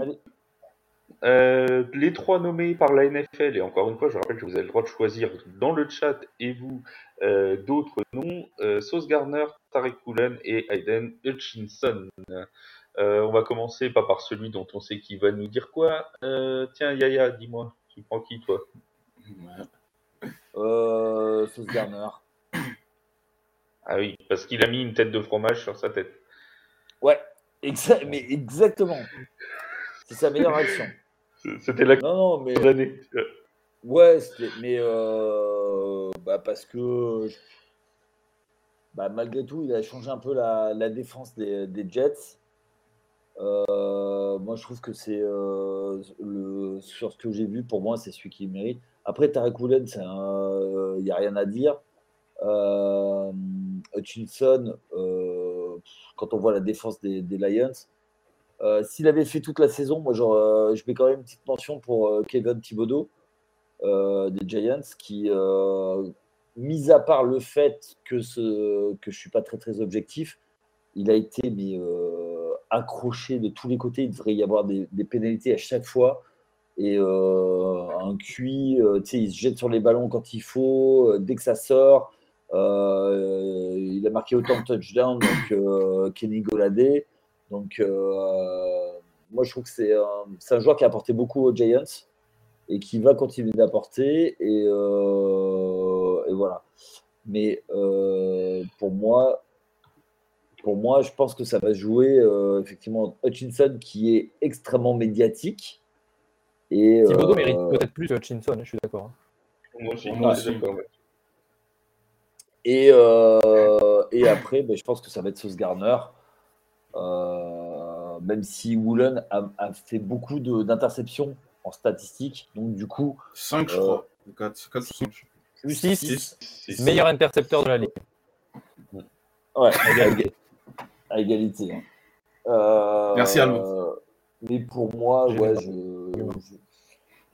Euh, les trois nommés par la NFL, et encore une fois, je rappelle que vous avez le droit de choisir dans le chat et vous euh, d'autres noms, euh, Sauce Garner, Tarek Koulen et Aiden Hutchinson. Euh, on va commencer pas par celui dont on sait qui va nous dire quoi. tiens, Yaya, dis-moi, tu prends qui toi? Sauce Garner. Ah oui, parce qu'il a mis une tête de fromage sur sa tête. Ouais, exa mais exactement. C'est sa meilleure action. C'était la non, non, mais... Ouais, mais euh, bah parce que bah malgré tout, il a changé un peu la, la défense des, des Jets. Euh, moi, je trouve que c'est euh, le sur ce que j'ai vu, pour moi, c'est celui qui mérite. Après, Tarek Woolen, il n'y a rien à dire. Hutchinson, quand on voit la défense des, Lions, euh, s'il avait fait toute la saison, moi, genre, euh, je mets quand même une petite mention pour euh, Kevin Thibodeau des Giants, qui, mis à part le fait que, ce, que je suis pas très très objectif, il a été accroché de tous les côtés. Il devrait y avoir des, des pénalités à chaque fois. Et un QI, il se jette sur les ballons quand il faut, dès que ça sort. Il a marqué autant de touchdowns donc Kenny Goladé. Donc, euh, moi, je trouve que c'est un, joueur qui a apporté beaucoup aux Giants et qui va continuer d'apporter. Et, euh, voilà. Mais euh, pour moi, pour moi, je pense que ça va jouer effectivement Hutchinson qui est extrêmement médiatique. Et, Thibodeau mérite peut-être plus Hutchinson, je suis d'accord. Moi aussi, moi aussi. Et, et après, ben, je pense que ça va être Sauce Garner. Euh, même si Woolen a, fait beaucoup d'interceptions en statistique. Donc, du coup. 5, je crois. 4, 4 6, meilleur intercepteur de la ligue. Ouais, à, égalité. Hein. Euh, Merci Alban. Mais pour moi, ouais, je,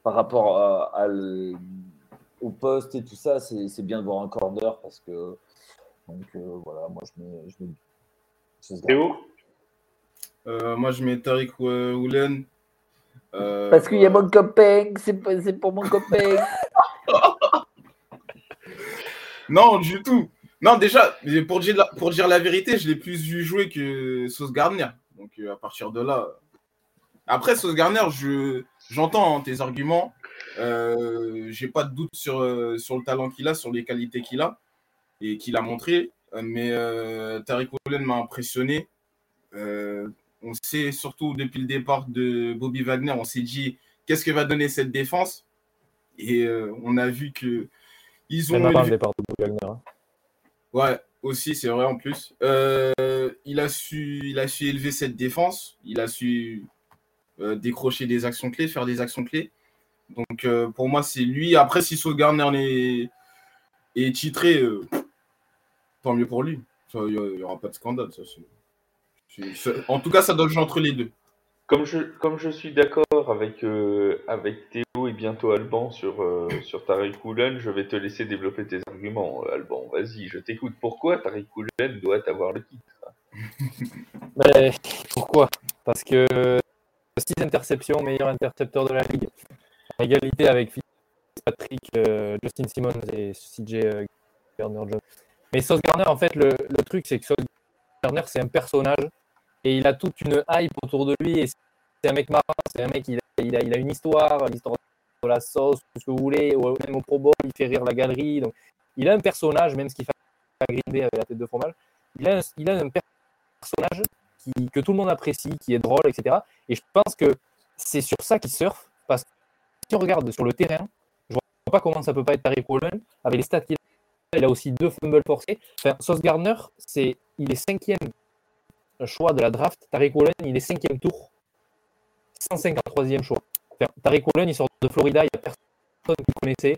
par rapport à, au poste et tout ça, c'est bien de voir un corner parce que. Donc euh, voilà, moi je mets. Je mets Théo euh, moi, je mets Tariq Woolen. Euh, Parce qu'il y a mon copain, c'est pour mon copain. non, du tout. Non, déjà, pour dire la, pour dire la vérité, je l'ai plus vu jouer que Sauce Gardner. Donc, euh, à partir de là. Après, Sauce Gardner, je, j'entends hein, tes arguments. Euh, j'ai pas de doute sur, sur le talent qu'il a, sur les qualités qu'il a et qu'il a montré. Mais Tariq Woolen m'a impressionné on sait surtout depuis le départ de Bobby Wagner, on s'est dit qu'est-ce que va donner cette défense? Et euh, on a vu que ils ont. le départ de Bobby Wagner. Hein. Ouais, aussi, c'est vrai en plus. Euh, il, a su, il a su élever cette défense, il a su euh, décrocher des actions clés, faire des actions clés. Donc pour moi, c'est lui. Après, si Saul Garner est, est titré, tant mieux pour lui. Il n'y aura pas de scandale, ça. En tout cas, ça doit jouer entre les deux. Comme je, comme je suis d'accord avec, euh, avec Théo et bientôt Alban sur, euh, sur Tariq Koulen, je vais te laisser développer tes arguments, Alban. Vas-y, je t'écoute. Pourquoi Tariq Koulen doit avoir le titre? Mais Pourquoi? Parce que 6 interceptions, meilleur intercepteur de la ligue, égalité avec Patrick, euh, Justin Simmons et CJ Garner-Jones. Mais Sauce Garner, en fait, le, truc, c'est que Sauce Garner, c'est un personnage et il a toute une hype autour de lui. Et c'est un mec marrant, c'est un mec, il a, il, a, une histoire, l'histoire de la sauce, tout ce que vous voulez, ou même au Pro Bowl, il fait rire la galerie. Donc, il a un personnage, même ce qu'il fait à Green avec la tête de fromage. Il a un, personnage que tout le monde apprécie, qui est drôle, etc. Et je pense que c'est sur ça qu'il surfe, parce regarde sur le terrain, je vois pas comment ça peut pas être Tariq Woolen, avec les stats qu'il a, il a aussi deux fumbles forcés. Enfin, Sauce Gardner, c'est, il est cinquième choix de la draft. Tariq Woolen, il est cinquième tour, 153e choix. Enfin, Tariq Woolen, il sort de Florida, il n'y a personne qui connaissait.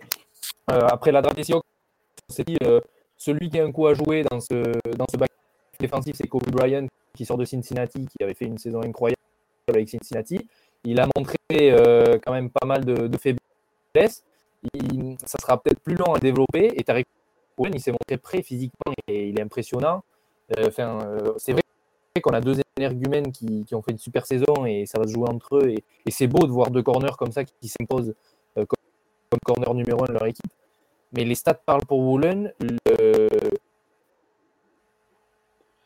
Euh, après la draft des euh, celui qui a un coup à jouer dans ce, dans ce back défensif, c'est Kobe Bryant, qui sort de Cincinnati, qui avait fait une saison incroyable avec Cincinnati. Il a montré euh, quand même pas mal de, faiblesses. ça sera peut-être plus long à développer. Et Tariq Cohen, il s'est montré prêt physiquement et il est impressionnant. Euh, enfin, euh, c'est vrai qu'on a deux énergumènes qui, ont fait une super saison et ça va se jouer entre eux. Et, c'est beau de voir deux corners comme ça qui, s'imposent comme, comme, corner numéro un de leur équipe. Mais les stats parlent pour Woolen.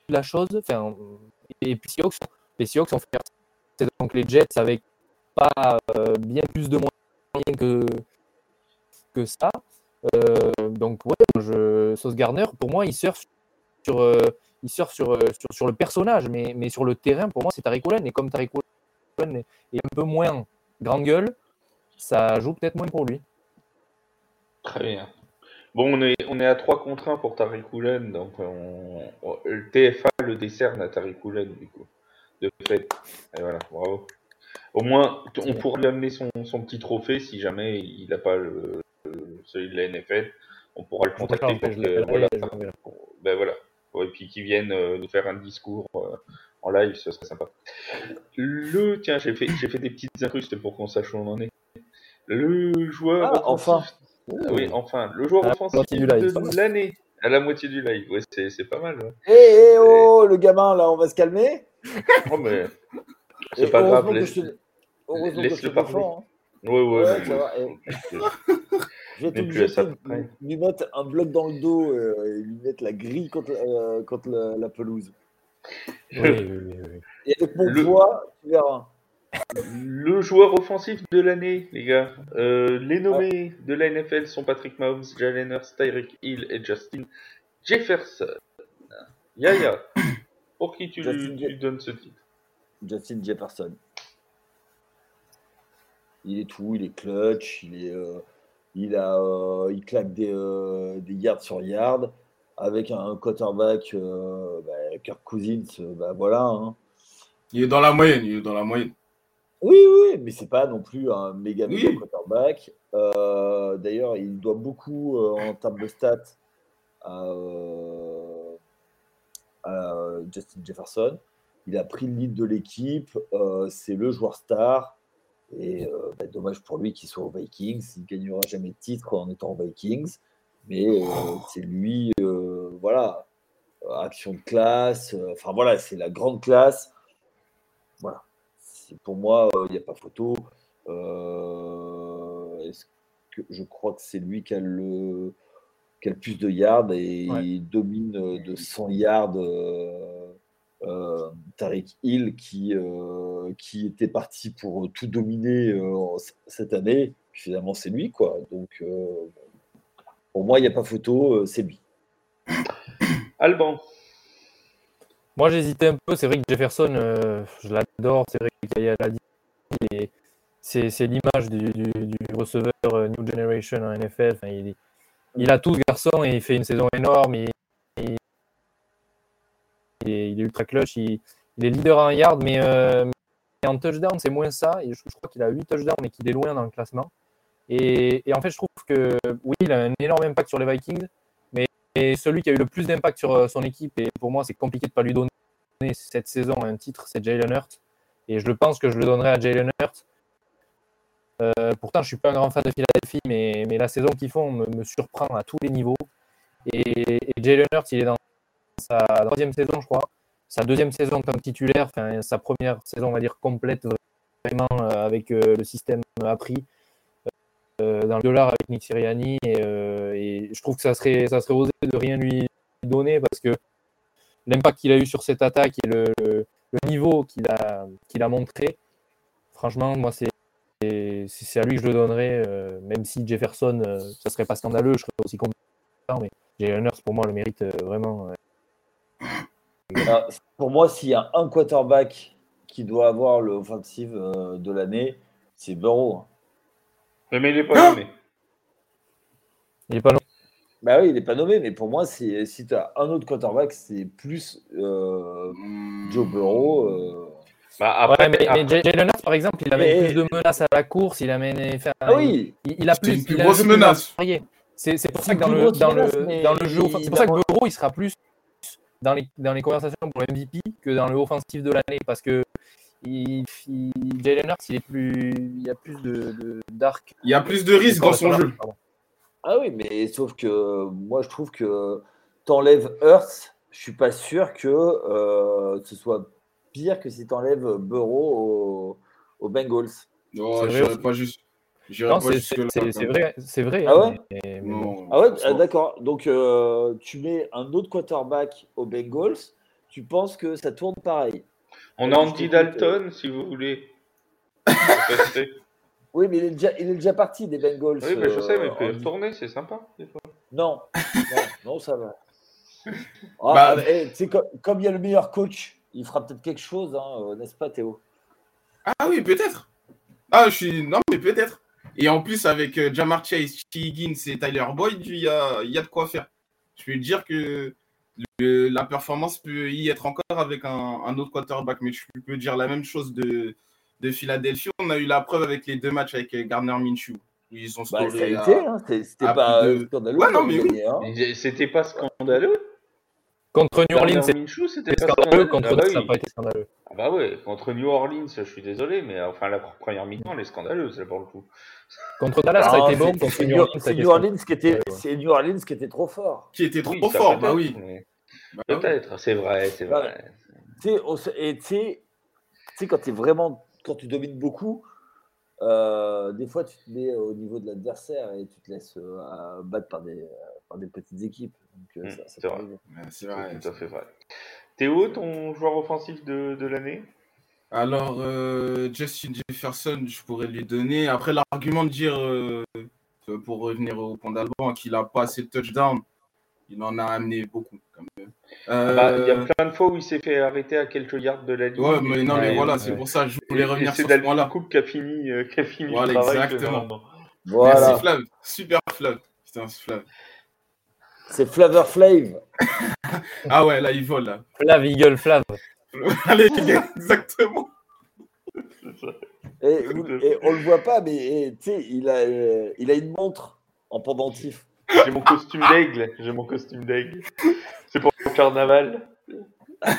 la chose, enfin, et puis les Seahawks ont fait donc les Jets avec pas euh, bien plus de moyens que, que ça. Euh, donc ouais, je, Sauce Garner, pour moi, il surfe sur, euh, il surfe sur, sur, sur, le personnage, mais, mais sur le terrain, pour moi, c'est Tariq Et comme Tariq est un peu moins grand gueule, ça joue peut-être moins pour lui. Très bien. Bon, on est, on est à 3 contre 1 pour Tariq donc on, le TFA le décerne à Tariq du coup. De fait. Et voilà, bravo. Au moins, on pourra lui amener son, son, petit trophée si jamais il n'a pas le, celui de la NFL. On pourra le contacter pour que, voilà, ben voilà. Et puis qu'il vienne euh, nous faire un discours euh, en live, ce serait sympa. Le, tiens, j'ai fait, j'ai fait des petites incrustes pour qu'on sache où on en est. Le joueur. Ah, enfin. Ah oui, enfin, le joueur offensif de l'année. À la moitié du live, ouais, c'est pas mal. Hé, hé, oh, le gamin, là, on va se calmer. Oh, mais c'est pas grave. Laisse... le parler. Hein. Ouais, ouais, ouais, Je vais te lui, mettre un bloc dans le dos euh, et lui mettre la grille contre, euh, contre la, pelouse. Oui, oui, oui, Et avec mon le... poids, tu verras. Le joueur offensif de l'année, les gars. Euh, les nommés de la NFL sont Patrick Mahomes, Jalen Hurts, Tyreek Hill et Justin Jefferson. Yaya, pour qui tu, donnes ce titre? Justin Jefferson. Il est tout, il est clutch, il est, euh, il a, euh, il claque des, des, yards sur yards avec un quarterback, bah, Kirk Cousins, bah voilà. Hein. Il est dans la moyenne, il est dans la moyenne. Oui, oui, mais c'est pas non plus un méga méga quarterback. Euh, d'ailleurs, il doit beaucoup euh, en termes de stats à, euh, Justin Jefferson. Il a pris le lead de l'équipe. c'est le joueur star. Et bah, dommage pour lui qu'il soit aux Vikings. Il ne gagnera jamais de titre en étant aux Vikings. Mais c'est lui, voilà, action de classe. Enfin voilà, c'est la grande classe. Voilà pour moi, il n'y a pas photo. Euh, que, je crois que c'est lui qui a le, qui a le plus de yards et il domine euh, de 100 yards euh, euh, Tariq Hill qui, qui était parti pour tout dominer cette année. finalement, c'est lui. quoi. Donc, pour moi, il n'y a pas photo, c'est lui. Alban. Moi, j'hésitais un peu. C'est vrai que Jefferson, euh, je l'adore. C'est vrai qu'il l'a dit. C'est l'image du, receveur euh, New Generation en NFL. il, a tout ce garçon et il fait une saison énorme. Il, est ultra clutch. Il, est leader en yard, mais, euh, en touchdown, c'est moins ça. je, crois qu'il a 8 touchdowns, mais qu'il est loin dans le classement. Et, et, en fait, je trouve que oui, il a un énorme impact sur les Vikings. Et celui qui a eu le plus d'impact sur euh, son équipe, et pour moi, c'est compliqué de ne pas lui donner cette saison un titre, c'est Jalen Hurts. Et je pense que je le donnerai à Jalen Hurts. Euh, pourtant, je ne suis pas un grand fan de Philadelphie, mais, mais la saison qu'ils font me, surprend à tous les niveaux. Et, Jalen Hurts, il est dans sa troisième saison, je crois. Sa deuxième saison comme titulaire, enfin, sa première saison, on va dire, complète, vraiment, euh, avec le système appris. Euh, dans le dollar avec Nick Siriani euh, et, je trouve que ça serait, ça serait osé de rien lui donner parce que l'impact qu'il a eu sur cette attaque et le, niveau qu'il a, qu'il a montré, franchement, moi, c'est, c'est, à lui que je le donnerais, euh, même si Jefferson, ça serait pas scandaleux, je serais aussi content, mais Jalen Hurts, pour moi, le mérite vraiment. Pour moi, s'il y a un quarterback qui doit avoir l'offensive euh, de l'année, c'est Burrow. Mais il n'est pas nommé. Il n'est pas nommé. Bah oui, il n'est pas nommé, mais pour moi, si tu as un autre quarterback, c'est plus euh, Joe Burrow. Euh. Bah après, mais, Jalen Hurts, par exemple, il amène plus de menaces à la course, il amène. ah oui, il, a plus. Une plus grosse menace. C'est pour ça que dans le, dans, le, dans le jeu, c'est pour ça que Burrow, il sera plus dans les, dans les conversations pour le MVP que dans le offensif de l'année parce que il, Jalen Hurts, il est plus, il y a plus de d'arc. il y a plus de risques dans son jeu. Ah oui, mais sauf que moi, je trouve que t'enlèves Hurts, je suis pas sûr que euh, ce soit pire que si t'enlèves Burrow aux, Bengals. Non, je pas juste. C'est vrai, c'est vrai. Ah ouais, ah ouais ah, d'accord. Donc euh, tu mets un autre quarterback aux Bengals, tu penses que ça tourne pareil? On a Andy Dalton, si vous voulez. oui, mais il est, déjà, il est déjà parti des Bengals. Oui, mais je sais, mais il peut retourner, c'est sympa. Non. non, ça va. Ah, bah, eh, comme, comme, il y a le meilleur coach, il fera peut-être quelque chose, hein, euh, n'est-ce pas, Théo? Ah oui, peut-être. Ah, je suis. Non, mais peut-être. Et en plus, avec euh, Jamar Chase, Higgins et Tyler Boyd, il y a, il y a de quoi faire. Je peux dire que la performance peut y être encore avec un, autre quarterback. Mais je peux dire la même chose de, de Philadelphie. On a eu la preuve avec les deux matchs avec euh, Gardner Minshew. Ils ont bah, ça a été, hein. c'était pas scandaleux. Ouais, non, mais oui. C'était pas scandaleux. Contre New Orleans, c'était scandaleux. Contre ah bah ça n'a pas été scandaleux. Ah bah ouais, contre New Orleans, je suis désolé, mais enfin la première mi-temps, elle est scandaleuse, pour le coup. Contre Dallas, ça a été bon. C'est New, Orleans qui était, c'est New Orleans qui était trop fort. Qui était trop fort, bah oui. Bah peut-être, c'est vrai, c'est vrai. Tu sais, quand tu vraiment, quand tu domines beaucoup, euh, des fois tu te mets au niveau de l'adversaire et tu te laisses euh, battre par des, par des petites équipes. Donc, euh, mmh, c'est vrai. C'est vrai. Tout à fait vrai. Théo, ton joueur offensif de, de l'année? Alors, Justin Jefferson, je pourrais lui donner. Après, l'argument de dire, pour revenir au point d'Alban, qu'il n'a pas assez de touchdowns, il en a amené beaucoup. Euh, bah, il y a plein de fois où il s'est fait arrêter à quelques yards de la ligne. Ouais, mais non, mais voilà, c'est pour ça que je voulais revenir sur ce point-là. C'est Coupe qui a fini, euh, qui a fini voilà, le travail. Exactement. Voilà. Merci Flav, super Flav. Putain, c'est Flav. C'est Flavor Flav. ah ouais, là, il vole. Là. Flav, Eagle, Flav. Allez, exactement. Et, et, on le voit pas, mais tu sais, il a, euh, il a une montre en pendentif. J'ai mon costume d'aigle. J'ai mon costume d'aigle. C'est pour le carnaval.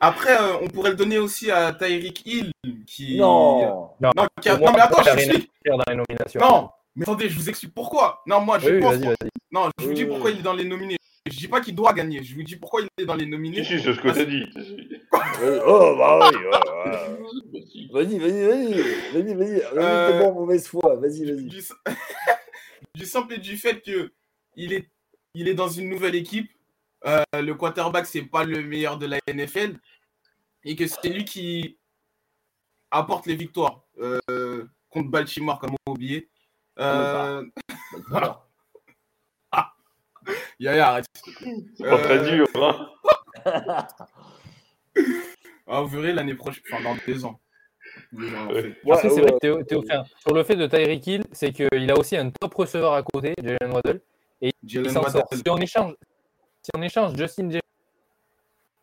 Après, euh, on pourrait le donner aussi à Tyreek Hill, qui. Non. Non, non, mais attends, je explique. Non, mais attendez, je vous explique pourquoi. Non, moi, je pense. Non, je vous dis pourquoi il est dans les nominés. Je dis pas qu'il doit gagner. Je vous dis pourquoi il est dans les nominés. Si, si, c'est ce que t'as dit. oh, bah oui. Vas-y, vas-y, vas-y. Vas-y, vas-y. Euh... T'es bon, mauvaise foi. Vas-y, vas-y du simple et du fait que il est, il est dans une nouvelle équipe. Euh, le quarterback, c'est pas le meilleur de la NFL. Et que c'est lui qui apporte les victoires euh, contre Baltimore, comme on oublié. Euh... voilà. Ah. Yaya, arrête. C'est pas très dur, hein ah, vous verrez l'année prochaine, enfin dans deux ans. Après, c'est vrai que Théo, sur le fait de Tyreek Hill, c'est qu'il a aussi un top receveur à côté, Jalen Waddle. Et si, on échange, si on échange Justin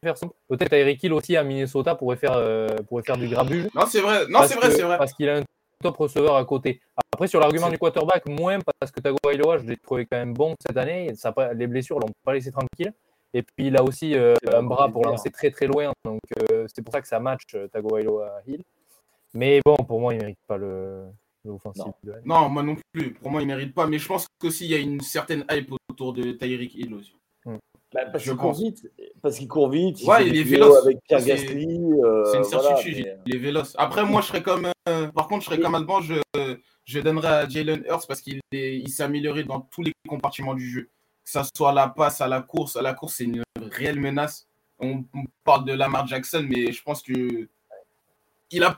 Jefferson, peut-être Tyreek Hill aussi à Minnesota pourrait faire, euh, pourrait faire du grabuge. Non, c'est vrai, non, c'est vrai, c'est vrai. Parce qu'il a un top receveur à côté. Après, sur l'argument du quarterback, moins parce que Tagovailoa, je l'ai trouvé quand même bon cette année. Ça, les blessures l'ont pas laissé tranquille. Et puis il a aussi euh, un bras pour lancer très très loin. Donc euh, c'est pour ça que ça match Tagovailoa Hill. Mais bon, pour moi, il ne mérite pas le, l'offensive. Non. moi non plus. Pour moi, il ne mérite pas. Mais je pense qu'aussi, il y a une certaine hype autour de Tyreek Hill aussi. Bah, parce qu'il court vite. Parce qu'il court vite. ouais, il est véloce. Avec Pierre Gasly. Euh, c'est une certitude. Il est véloce. Après, moi, je serais comme. Euh, par contre, je serais comme Alban. Je, je donnerais à Jalen Hurts parce qu'il il s'est amélioré dans tous les compartiments du jeu. Que ce soit la passe, à la course. À la course, c'est une réelle menace. On, parle de Lamar Jackson, mais je pense que. Il a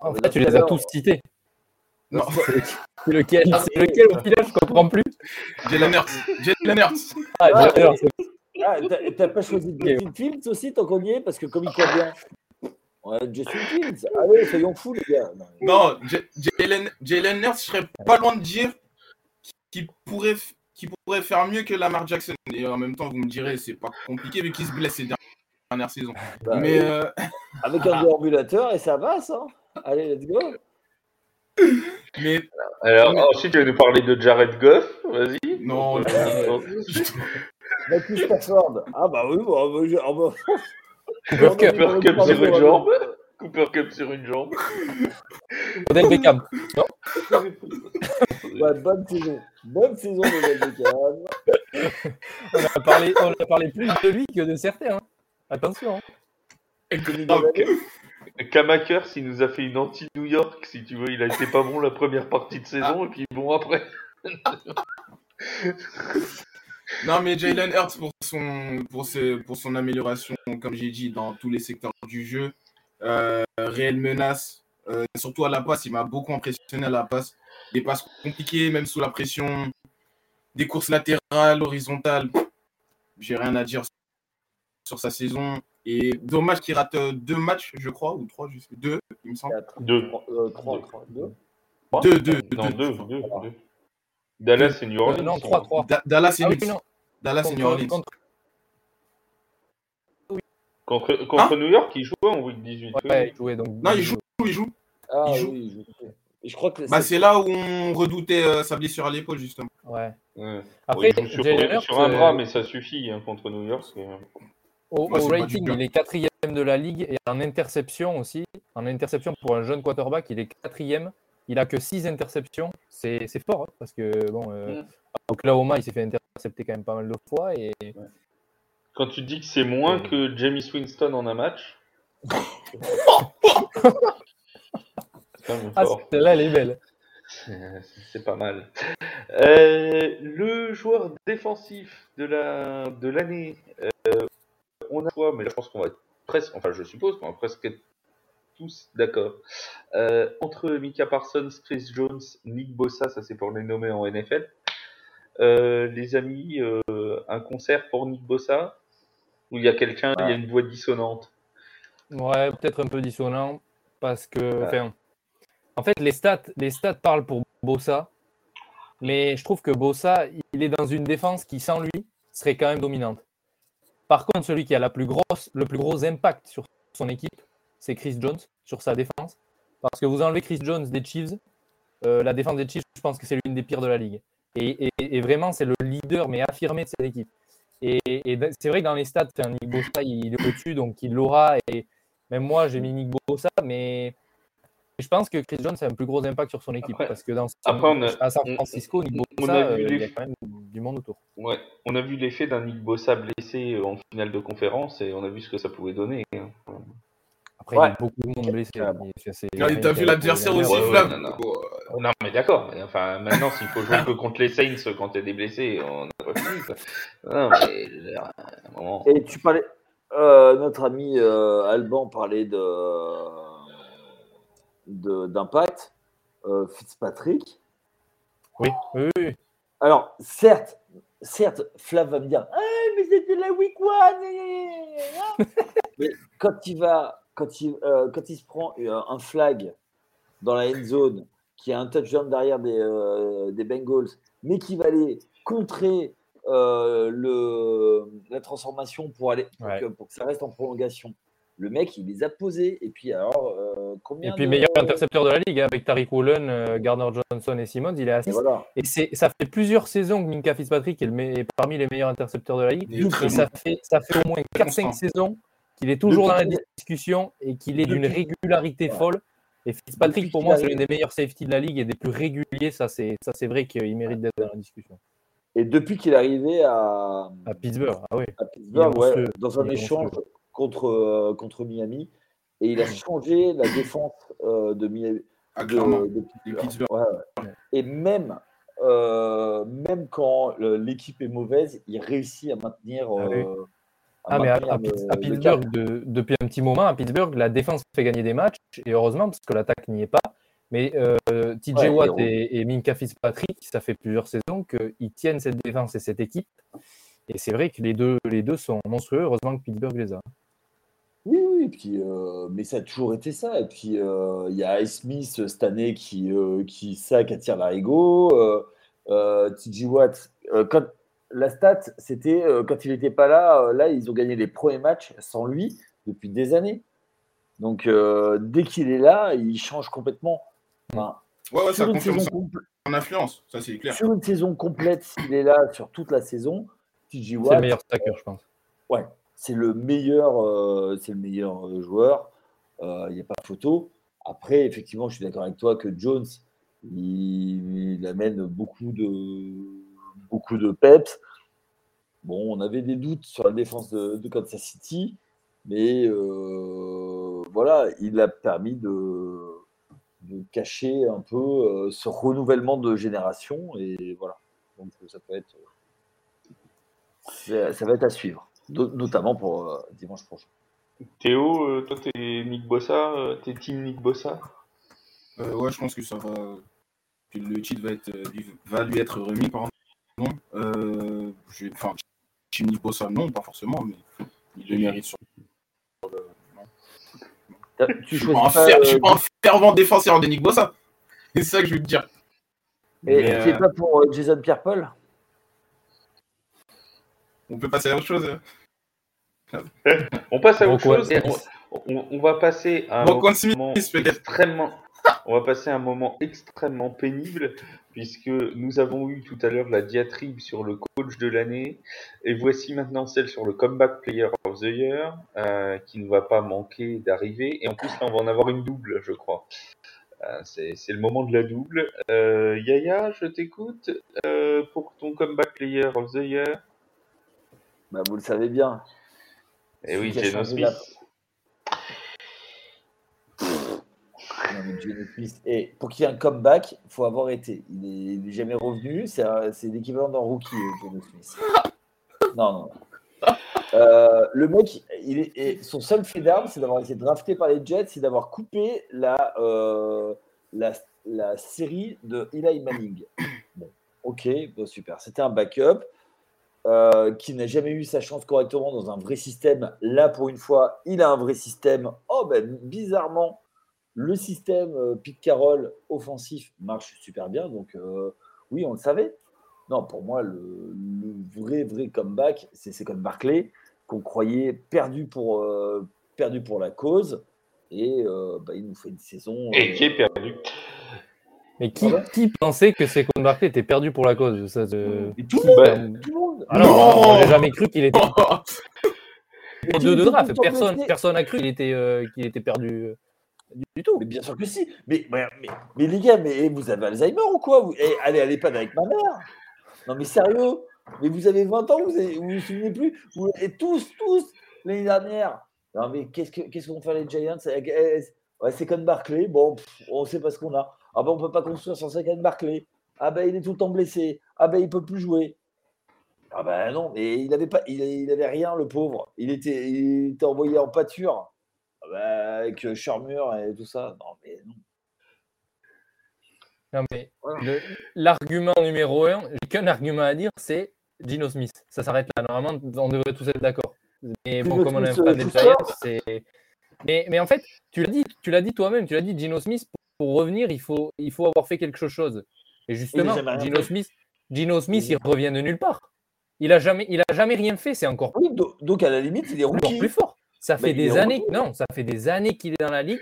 en fait, tu les as tous cités. Non. C'est lequel C'est lequel au final Je comprends plus. Jalen Hurts. Jalen Hurts. Ah, Jalen Hurts. Ah, t'as pas choisi Justin Fields aussi, tant qu'on y est, parce que comme il croit bien. Ouais, Justin Fields. Allez, soyons fous, les gars. Non, Jalen Nurse, je serais pas loin de dire qu'il pourrait, pourrait faire mieux que Lamar Jackson. Et en même temps, vous me direz, c'est pas compliqué vu qu'il se blesse ces dernières saisons. Bah Mais euh, Avec un déambulateur et ça passe. Hein. Allez, let's go. Mais... Alors, ensuite, tu vas nous parler de Jared Goff. Vas-y. Non, Matthew Stafford. Ah bah oui, bon, bah, bah, Cooper Cup. Cooper Cup sur une jambe. Cooper Cup sur une jambe. Odell Beckham. Non ouais, bonne saison. Bonne saison Odell Beckham. on, a parlé, on a parlé plus de lui que de certains. Hein. Attention. Hein. Kamakers, il nous a fait une anti-New York, si tu veux. Il a été pas bon la première partie de saison, et puis bon après. non, mais Jalen Hurts, pour son, pour, pour son amélioration, comme j'ai dit, dans tous les secteurs du jeu, euh, réelle menace, euh, surtout à la passe, il m'a beaucoup impressionné à la passe. Des passes compliquées, même sous la pression, des courses latérales, horizontales. J'ai rien à dire sur sa saison. Et dommage qu'il rate euh, deux matchs, je crois, ou trois, juste deux, il me semble. Deux. trois, trois, deux. Deux, deux, deux, deux, deux, Dallas et New Orleans. non, trois, trois. Dallas et ah Dallas et New Orleans. Contre, contre, hein New York, il jouait en week 18. Ouais, il jouait donc. Non, il joue, il joue. Ah il joue. oui, il joue. Et je crois que bah, c'est là où on redoutait euh, sa blessure à l'épaule, justement. Ouais. ouais. Après, il joue sur, sur, un bras, mais ça suffit hein, contre New York. Au, au rating, il est quatrième de la ligue et en interception aussi. En interception pour un jeune quarterback, il est quatrième. Il a que six interceptions. C'est fort hein, parce que bon, euh, mm. Oklahoma, il s'est fait intercepter quand même pas mal de fois. Et... Quand tu dis que c'est moins que Jamie Winston en un match. ah, celle-là, elle est belle. C'est pas mal. Euh, le joueur défensif de la de l'année, euh, on a quoi, mais je pense qu'on va être presque, enfin je suppose qu'on va presque être tous d'accord. Euh, entre Mika Parsons, Chris Jones, Nick Bossa, ça c'est pour les nommer en NFL. les amis, un concert pour Nick Bossa? Où il y a quelqu'un, il y a une voix dissonante? Ouais, peut-être un peu dissonant parce que, en fait, les stats, les stats parlent pour Bossa, mais je trouve que Bossa, il est dans une défense qui, sans lui, serait quand même dominante. Par contre, celui qui a le plus gros impact sur son équipe, c'est Chris Jones, sur sa défense. Parce que vous enlevez Chris Jones des Chiefs, euh, la défense des Chiefs, je pense que c'est l'une des pires de la ligue. Et, vraiment, c'est le leader, mais affirmé de cette équipe. Et, c'est vrai que dans les stats, Nick Bossa, il est au-dessus, donc il l'aura. Et même moi, j'ai mis Nick Bossa, mais je pense que Chris Jones a un plus gros impact sur son équipe parce que dans à San Francisco, Nick Bossa, euh, il y a quand même du monde autour. Ouais, on a vu l'effet d'un Nick Bossa blessé euh, en finale de conférence et on a vu ce que ça pouvait donner. Hein. Après, il y a beaucoup de monde blessé. T'as vu l'adversaire aussi, Flav non, mais d'accord. Enfin, maintenant, s'il faut jouer que contre les Saints quand t'es blessé, on n'a pas fini. Non, mais, Et tu parlais, euh, notre ami Alban parlait de d'impact, euh, Fitzpatrick. Oui, oui, Alors, certes, certes, Flav va me dire ah, mais c'était la week one Mais quand il va, quand il, euh, quand il se prend euh, un flag dans la end zone, qui a un touchdown derrière des, des Bengals, mais qui va aller contrer le, la transformation pour, aller, pour que ça reste en prolongation le mec, il les a posés. Et puis, alors, combien Et puis, meilleur intercepteur de la ligue, hein, avec Tariq Woolen, euh, Gardner Johnson et Simmons, il est à 6. Et, c'est, ça fait plusieurs saisons que Minka Fitzpatrick est, parmi les meilleurs intercepteurs de la ligue. Et ça fait, ça fait au moins 4-5 saisons qu'il est toujours dans la discussion et qu'il est d'une régularité folle. Et Fitzpatrick, pour moi, c'est l'un des meilleurs safety de la ligue et des plus réguliers. Ça, c'est, ça, c'est vrai qu'il mérite d'être dans la discussion. Et depuis qu'il est arrivé à, à Pittsburgh, ah oui. à Pittsburgh ouais, dans un échange contre, euh, contre Miami. Et il a changé la défense euh, de. Ah, de, Et même, euh, même quand l'équipe est mauvaise, il réussit à maintenir. Ah, ah mais à, Pittsburgh, depuis un petit moment, à Pittsburgh, la défense fait gagner des matchs, et heureusement, parce que l'attaque n'y est pas. Mais TJ Watt et, et, Minka Fitzpatrick, ça fait plusieurs saisons qu'ils tiennent cette défense et cette équipe. Et c'est vrai que les deux, les deux sont monstrueux. Heureusement que Pittsburgh les a. Oui, oui, puis, euh, mais ça a toujours été ça. Et puis, euh, il y a Ice Smith cette année qui, euh, qui sac attire l'arigot. Euh, TJ Watt, quand, la stat, c'était quand il n'était pas là, là, ils ont gagné les premiers matchs sans lui depuis des années. Donc, dès qu'il est là, il change complètement. Enfin, ouais, ouais, ça confirme son influence, ça c'est clair. Sur une saison complète, s'il est là sur toute la saison, TJ Watt. C'est le meilleur stacker, je pense. Ouais, c'est le meilleur, euh, c'est le meilleur euh, joueur. Il euh, n'y a pas photo. Après, effectivement, je suis d'accord avec toi que Jones, il, amène beaucoup de, beaucoup de peps. Bon, on avait des doutes sur la défense de, Kansas City, mais voilà, il a permis de, de cacher un peu ce renouvellement de génération et voilà. Donc ça peut être, ça va être à suivre notamment pour euh, dimanche prochain. Théo, euh, toi, t'es Nick Bossa, euh, t'es team Nick Bossa? Ouais, je pense que ça va. Que le titre va, être, va lui être remis, pardon. enfin, team Nick Bossa, non, pas forcément, mais il le mérite sur. Tu je suis pas un fervent défenseur de Nick Bossa. C'est ça que je veux te dire. Et tu pas pour Jason Pierre-Paul? On peut passer à autre chose. Hein. On passe à autre chose. On, va passer à un moment extrêmement. On va passer un moment extrêmement pénible puisque nous avons eu tout à l'heure la diatribe sur le coach de l'année et voici maintenant celle sur le comeback player of the year euh, qui ne va pas manquer d'arriver et en plus là on va en avoir une double je crois. Euh, c'est le moment de la double. Euh, Yaya, je t'écoute pour ton comeback player of the year. Bah, vous le savez bien, et oui, Geno Smith. Et pour qu'il y ait un comeback, il faut avoir été. Il n'est jamais revenu. C'est l'équivalent d'un rookie, Geno Smith. Non, non. Euh, le mec, il est, son seul fait d'arme, c'est d'avoir été drafté par les Jets, c'est d'avoir coupé la, euh, la, la, série de Eli Manning. Bon, ok, bon, super. C'était un backup. Euh, qui n'a jamais eu sa chance correctement dans un vrai système. Là, pour une fois, il a un vrai système. Oh, ben, bizarrement, le système euh, Pete Carroll offensif marche super bien. Donc, euh, oui, on le savait. Non, pour moi, le, vrai, vrai comeback, c'est comme Barclay, qu'on croyait perdu pour, perdu pour la cause. Et bah, il nous fait une saison. Et qui est perdu? Mais qui, ah qui pensait que Saquon Barkley était perdu pour la cause? Ça, tout, le monde, tout le monde Alors, on n'a jamais cru qu'il était. en deux de draft, personne personne n'a cru qu'il était, euh, qu'il était perdu euh, du tout. Mais bien sûr que si. Mais, mais, mais, les gars, mais vous avez Alzheimer ou quoi vous, eh, Allez à l'EHPAD avec ma mère. Non mais sérieux Mais vous avez 20 ans, vous ne vous, souvenez plus? Vous, Et tous, tous, l'année dernière. Non mais qu'est-ce qu'on faire les Giants? Eh, Ouais, c'est comme Barclay. Bon, on sait pas ce qu'on a. Ah ben, on peut pas construire sans Saquon Barclay. Ah ben, il est tout le temps blessé. Ah ben, il peut plus jouer. Ah ben non, mais il avait pas, il, avait rien, le pauvre. Il était, il était envoyé en pâture ah ben, avec Charmure et tout ça. Non mais non. Non mais l'argument numéro un, j'ai qu'un argument à dire, c'est Gino Smith. Ça s'arrête là. Normalement, on devrait tous être d'accord. Mais bon, comme on a un fan des c'est mais, mais en fait, tu l'as dit, tu l'as dit toi-même, tu l'as dit, Gino Smith, pour, revenir, il faut, il faut avoir fait quelque chose. Et justement, Gino Smith, Gino Smith, il revient de nulle part. Il a jamais, il a jamais rien fait. C'est encore. Oui, donc à la limite, il est encore plus fort. Ça fait des années, non, ça fait des années qu'il est dans la ligue.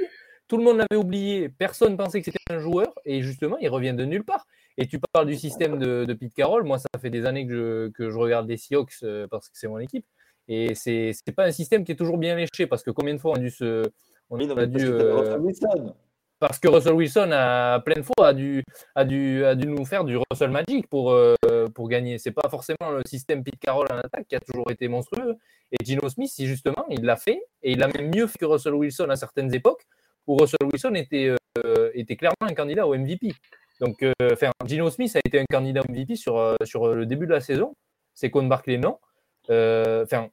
Tout le monde l'avait oublié. Personne pensait que c'était un joueur. Et justement, il revient de nulle part. Et tu parles du système de, de Pete Carroll. Moi, ça fait des années que je, que je regarde les Seahawks euh, parce que c'est mon équipe. Et c'est n'est pas un système qui est toujours bien léché parce que combien de fois on a dû se. On a dû, euh, parce que Russell Wilson a plein de fois a dû, a dû, a dû nous faire du Russell Magic pour, euh, pour gagner. C'est pas forcément le système Pete Carroll en attaque qui a toujours été monstrueux. Et Gino Smith, si justement, il l'a fait et il a même mieux fait que Russell Wilson à certaines époques où Russell Wilson était, euh, était clairement un candidat au MVP. Donc, enfin, Gino Smith a été un candidat au MVP sur, sur le début de la saison. C'est Con Barkley non. Enfin,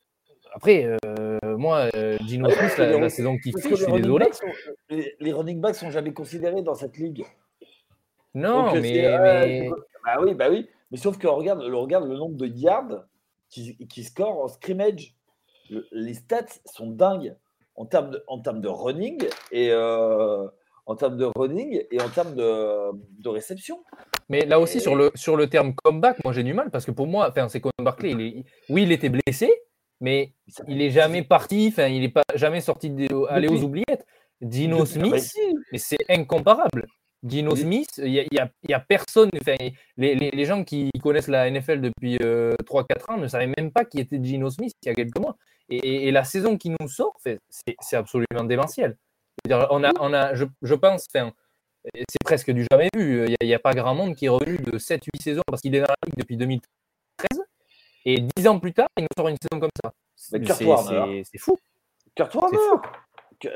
après, euh, moi, euh, Gino Smith, la, saison qui fait, je suis désolé. les, running backs sont jamais considérés dans cette ligue. Non, mais, bah oui, bah oui. Mais sauf que regarde, regarde le nombre de yards qui, qui score en scrimmage. les stats sont dingues en termes de, en termes de running et euh, en termes de running et en termes de, de réception. Mais là aussi, sur, le, sur le terme comeback, moi j'ai du mal parce que pour moi, enfin, c'est comme Barclay, il est, oui, il était blessé, mais il est jamais parti, enfin, il n'est pas jamais sorti de, aller aux oubliettes. Dino Smith, mais c'est incomparable. Dino Smith, il n'y a, y a, personne, enfin, les, les, les, gens qui connaissent la NFL depuis 3-4 euh, ans ne savaient même pas qui était Dino Smith il y a quelques mois. Et, et la saison qui nous sort, c'est absolument démentiel. On a, on a, je, je pense, enfin, c'est presque du jamais vu. Il n'y a, pas grand monde qui est revenu de 7-8 saisons parce qu'il est dans la ligue depuis 2013. Et 10 ans plus tard, il nous sort une saison comme ça. C'est fou. Kurt Warner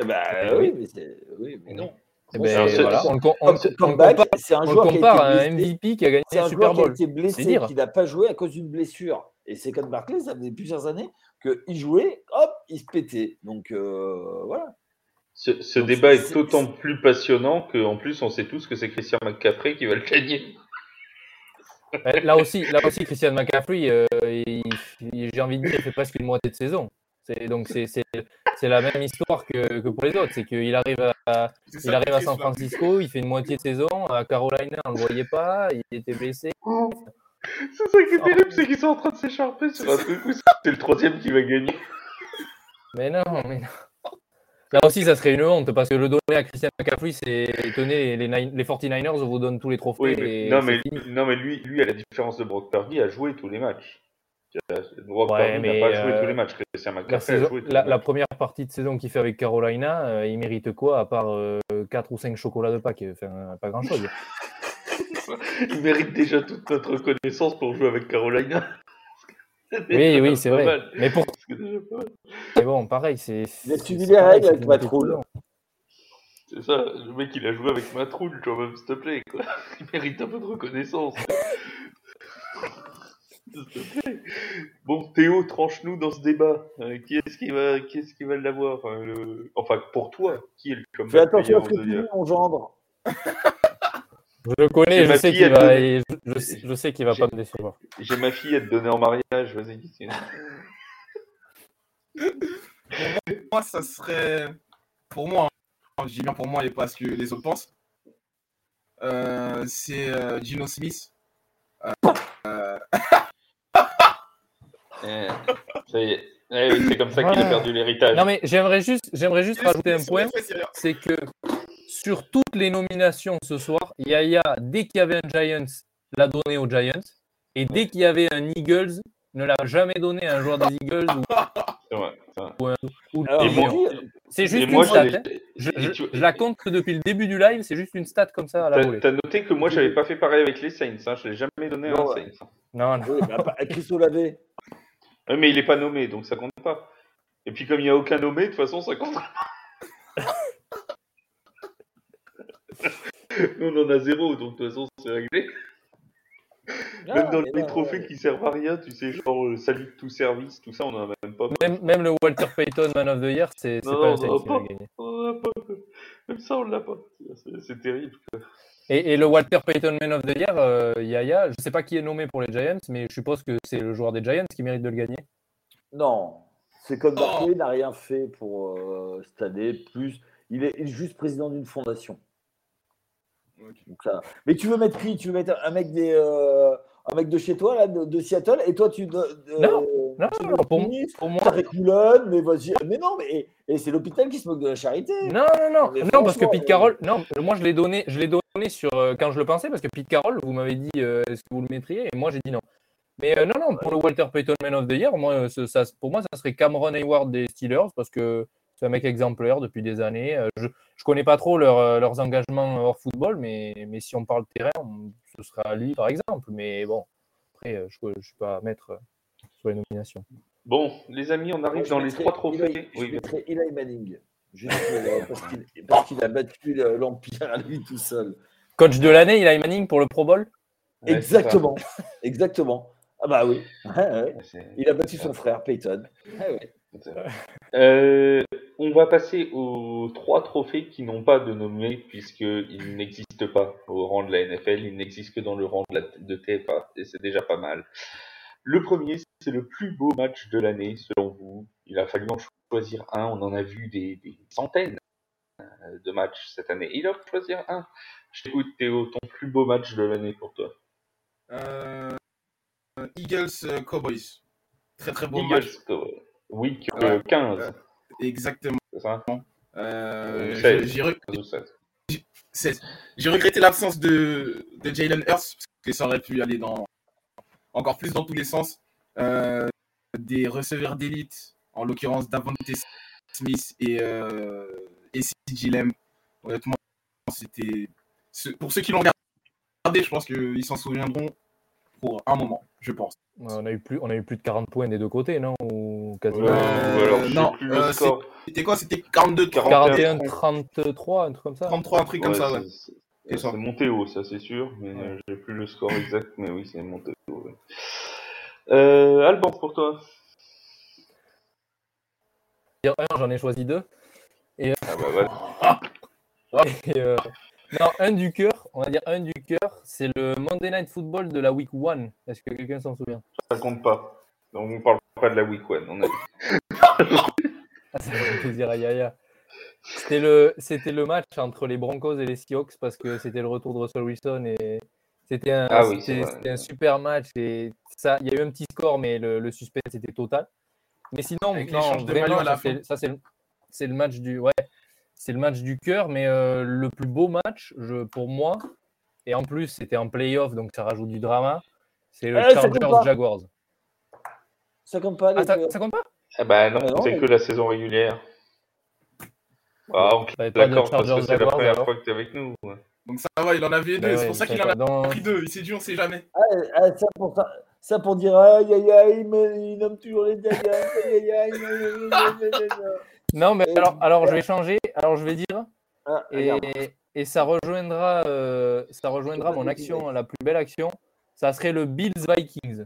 bah, oui, mais oui, mais non. Eh ben, voilà. on, un joueur qui a un MVP qui a gagné un Super Bowl. Qui a été blessé, qui n'a pas joué à cause d'une blessure. Et c'est comme Barclay, ça faisait plusieurs années qu'il jouait, hop, il se pétait. Donc euh, voilà. Ce, ce débat est, d'autant plus passionnant qu'en plus on sait tous que c'est Christian McCaffrey qui va le gagner. Là aussi, là aussi Christian McCaffrey, euh, j'ai envie de dire, il fait presque une moitié de saison. Donc c'est la même histoire que, que pour les autres. C'est qu'il arrive, à, il arrive à San Francisco, il fait une moitié de saison. À Carolina, on ne le voyait pas, il était blessé. C'est ça qui est terrible, c'est qu'ils sont en train de s'écharper sur un truc où c'est le troisième qui va gagner. Mais non, mais non. Là aussi, ça serait une honte parce que le donner à Christian McCaffrey, c'est tenez, les, les 49ers vous donnent tous les trophées. non, mais, non, mais lui, lui, à la différence de Brock Purdy, a joué tous les matchs. Brock Purdy n'a pas joué tous les euh, matchs. Christian McCaffrey la, a joué tous la, les la première partie de saison qu'il fait avec Carolina, euh, il mérite quoi à part euh, 4 ou 5 chocolats de Pâques Enfin, pas grand chose. il mérite déjà toute notre reconnaissance pour jouer avec Carolina. Oui, oui, c'est vrai. Mais pour. Mais bon, pareil, c'est. Il a suivi les règles avec Matroul. C'est ça, le mec il a joué avec Matroul, quand même, s'il te plaît, quoi. Il mérite un peu de reconnaissance. Bon, Théo, tranche-nous dans ce débat. Euh, qui est-ce qui va, qui est-ce qui va l'avoir Enfin, pour toi, qui est le comme Fais attention à ce que tu dis, mon gendre. Je le connais, je sais, qu'il va, je, je, sais qu'il va pas me décevoir. J'ai ma fille à te donner en mariage, vas-y. moi, ça serait. Pour moi, hein, je dis bien pour moi et pas ce que les autres pensent. Euh, c'est euh, Gino Smith. Euh... eh, ça y est. Eh c'est comme ça qu'il a perdu l'héritage. Non mais j'aimerais juste, j'aimerais juste rajouter un point, c'est que sur toutes les nominations ce soir, Yaya, dès qu'il y avait un Giants, l'a donné aux Giants. Et dès qu'il y avait un Eagles, ne l'a jamais donné à un joueur des Eagles. C'est juste une stat. Hein. Je, la compte depuis le début du live, c'est juste une stat comme ça à la T'as noté que moi, j'avais pas fait pareil avec les Saints. Hein. Je l'ai jamais donné à un Saints. Non, non. Oui, mais Christo l'avait. mais il est pas nommé, donc ça compte pas. Et puis comme il n'y a aucun nommé, de toute façon, ça compte. Nous, on en a zéro, donc de toute façon, c'est réglé. Ah, même dans les trophées qui servent à rien, tu sais, genre le salut de tout service, tout ça, on en a même pas. Même, même le Walter Payton Man of the Year, c'est pas un qui l'a gagné. Même ça, on l'a pas. C'est terrible. Et, et, le Walter Payton Man of the Year, euh, Yaya, je sais pas qui est nommé pour les Giants, mais je suppose que c'est le joueur des Giants qui mérite de le gagner. Non, c'est comme Barclay n'a rien fait pour euh, cette année. Plus, il est juste président d'une fondation. Mais tu veux mettre qui? Tu veux mettre un mec des, euh, un mec de chez toi là, de, Seattle, et toi tu. De, non, non, non pour, pour, moi. mais vas-y. Mais non, mais et, c'est l'hôpital qui se moque de la charité. Non, non, non, non, parce que Pete Carroll, non, moi je l'ai donné, je l'ai donné sur euh, quand je le pensais, parce que Pete Carroll, vous m'avez dit euh, est-ce que vous le mettriez, et moi j'ai dit non. Mais non, non, pour le Walter Payton Man of the Year, moi, ça, pour moi, ça serait Cameron Hayward des Steelers, parce que c'est un mec exemplaire depuis des années. Euh, je ne connais pas trop euh, leurs engagements hors football, mais, mais si on parle terrain, ce sera lui par exemple. Mais bon, après, euh, je ne suis pas maître sur les nominations. Bon, les amis, on arrive dans les trois trophées. Je oui. mettrais Eli Manning, parce qu'il a battu l'Empire à lui tout seul. Coach de l'année, Eli Manning pour le Pro Bowl? Exactement, exactement. Ah bah oui, il a battu son frère Peyton. Ah euh, on va passer aux trois trophées qui n'ont pas de nommé puisqu'ils n'existent pas au rang de la NFL, ils n'existent que dans le rang de, la, de TFA et c'est déjà pas mal. Le premier, c'est le plus beau match de l'année, selon vous. Il a fallu en choisir un. On en a vu des, centaines euh, de matchs cette année. Il a fallu choisir un. Je t'écoute, Théo, ton plus beau match de l'année pour toi. Euh, Eagles Cowboys. Très très beau Eagles, match. Week 15. exactement. C'est ça? J'ai regretté l'absence de, de Jalen Hurts, parce que ça aurait pu aller dans encore plus dans tous les sens. Euh, des receveurs d'élite, en l'occurrence Davante Smith et, euh, et CJ Honnêtement, c'était. Pour ceux qui l'ont regardé, je pense qu'ils s'en souviendront pour un moment, je pense. On a eu plus, on a eu plus de 40 points des deux côtés, non? Ou quasiment. Euh, non, euh, c'était quoi? C'était 42 41 33, un truc comme ça. 33, un truc comme ça, ouais. C'est monté haut, ça c'est sûr, mais j'ai plus le score exact, mais oui, c'est monté haut. Euh, Alban, pour toi J'en ai choisi deux. Et, ah bah euh, non, un du cœur, on va dire un du cœur, c'est le Monday Night Football de la Week 1. Est-ce que quelqu'un s'en souvient? Ça compte pas. Donc on parle pas de la Week 1. On a... ah, ça fait plaisir à Yaya. C'était le, c'était le match entre les Broncos et les Seahawks parce que c'était le retour de Russell Wilson et c'était un, ah c'était, un super match. Et ça, il y a eu un petit score, mais le, le suspense était total. Mais sinon, non, vraiment, ça, c'est, le, c'est le match du, ouais, c'est le match du cœur, mais euh, le plus beau match, je, pour moi, et en plus, c'était en playoff, donc ça rajoute du drama, c'est le eh, Chargers Jaguars. Ça compte pas. Ah, ça, compte pas ah bah non, ah c'est que la saison régulière. Ah, on bah, d'accord parce que c'est la première fois que tu es avec nous. Donc ça va, il en avait deux, c'est pour ça qu'il en a pris deux. Il s'est dit, on sait jamais. Ah, ah, ça, pour ça, ça pour dire aïe aïe aïe, mais il nomme toujours les Giants. Aïe aïe aïe. Non, mais alors, alors je vais changer. Alors je vais dire. et, et, ça rejoindra, euh, ça rejoindra mon action, la plus belle action. Ça serait le Bills Vikings.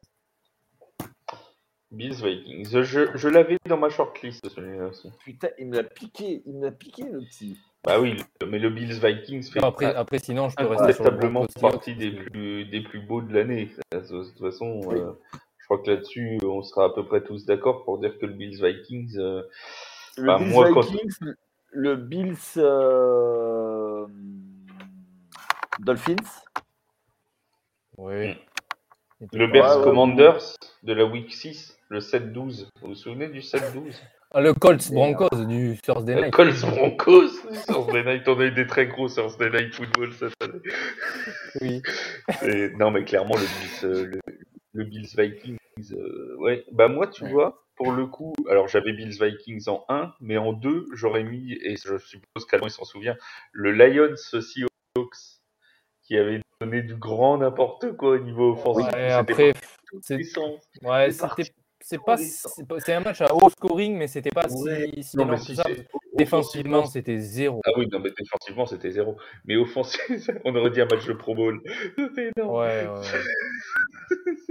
Bills Vikings. Je, je l'avais dans ma shortlist celui-là aussi. Putain, il me l'a piqué, il me l'a piqué le petit. Bah oui, mais le Bills Vikings fait après, après sinon je peux rester sur partie des plus, des plus beaux de l'année. De toute façon, euh, je crois que là-dessus, on sera à peu près tous d'accord pour dire que le Bills Vikings. Euh, le bah, Bills moi, Vikings, le Bills euh, Dolphins. Oui. Le Bears Commanders de la Week 6, le 7-12. Vous vous souvenez du 7-12 ah, le Colts Broncos du Thursday Night. Le Colts Broncos Thursday Night, on a eu des très gros Thursday Night Football cette année. Oui. non, mais clairement, le Bills, euh, le, Bills Vikings, euh, ouais. Bah, moi, tu vois, pour le coup, alors j'avais Bills Vikings en 1, mais en 2, j'aurais mis, et je suppose qu'Alban s'en souvient, le Lions Seahawks, qui avait donné du grand n'importe quoi au niveau offensif. Ouais, après, c'est. Ouais, c'est pas, c'est un match à haut scoring, mais c'était pas si, si, non, ça. Défensivement, c'était zéro. Ah oui, non, mais défensivement, c'était zéro. Mais offensivement, on aurait dit un match de Pro Bowl. C'était Ouais, ouais.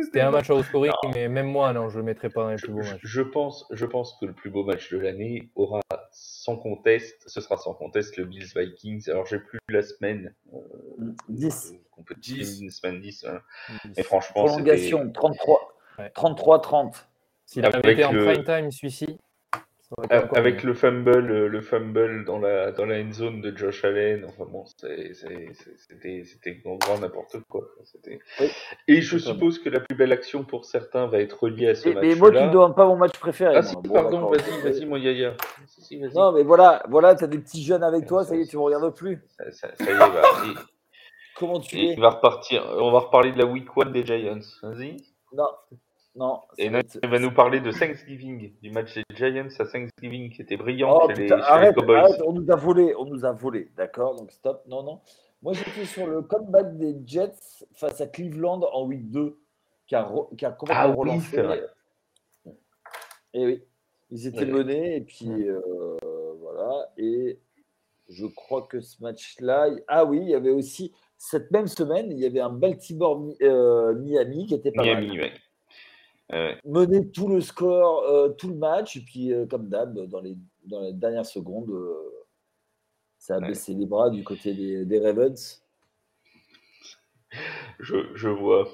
C'était un match à scoring, mais même moi, non, je le mettrais pas dans les plus beaux matchs. Je pense, je pense que le plus beau match de l'année aura sans conteste, ce sera sans conteste le Bills Vikings. Alors, j'ai plus la semaine. Euh, 10. On peut dire une semaine 10. Hein. Et franchement, Prolongation, 33. 33-30. S'il avait été en prime time, celui-ci. Avec le fumble, le fumble dans la dans la end zone de Josh Allen, enfin bon, c'était grand n'importe quoi. Et je suppose que la plus belle action pour certains va être reliée à ce match-là. Mais moi, tu ne demandes pas mon match préféré. Ah si, pardon, vas-y, vas-y, mon Yaya. non, mais voilà, voilà, as des petits jeunes avec toi, ça y est, tu me regardes plus. Ça, y est, bah, Comment tu es? Il va repartir. On va reparler de la week one des Giants. Vas-y. Non, non. Et il va nous parler de Thanksgiving, du match des Giants à Thanksgiving qui était brillant oh, chez, les, arrête, Arrête, on nous a volé, on nous a volé, d'accord Donc stop, non, non. Moi j'étais sur le comeback des Jets face à Cleveland en week 2, qui a, qui a complètement ah, relancé. Oui, et oui, ils étaient menés, et puis euh, voilà. Et je crois que ce match-là, ah oui, il y avait aussi, cette même semaine, il y avait un Baltimore-Miami euh, qui était pas Miami, mal. Mener tout le score, euh, tout le match, et puis euh, comme d'hab, dans les, dans les dernières secondes, euh, ça a baissé les bras du côté des, Ravens. Je, je, vois.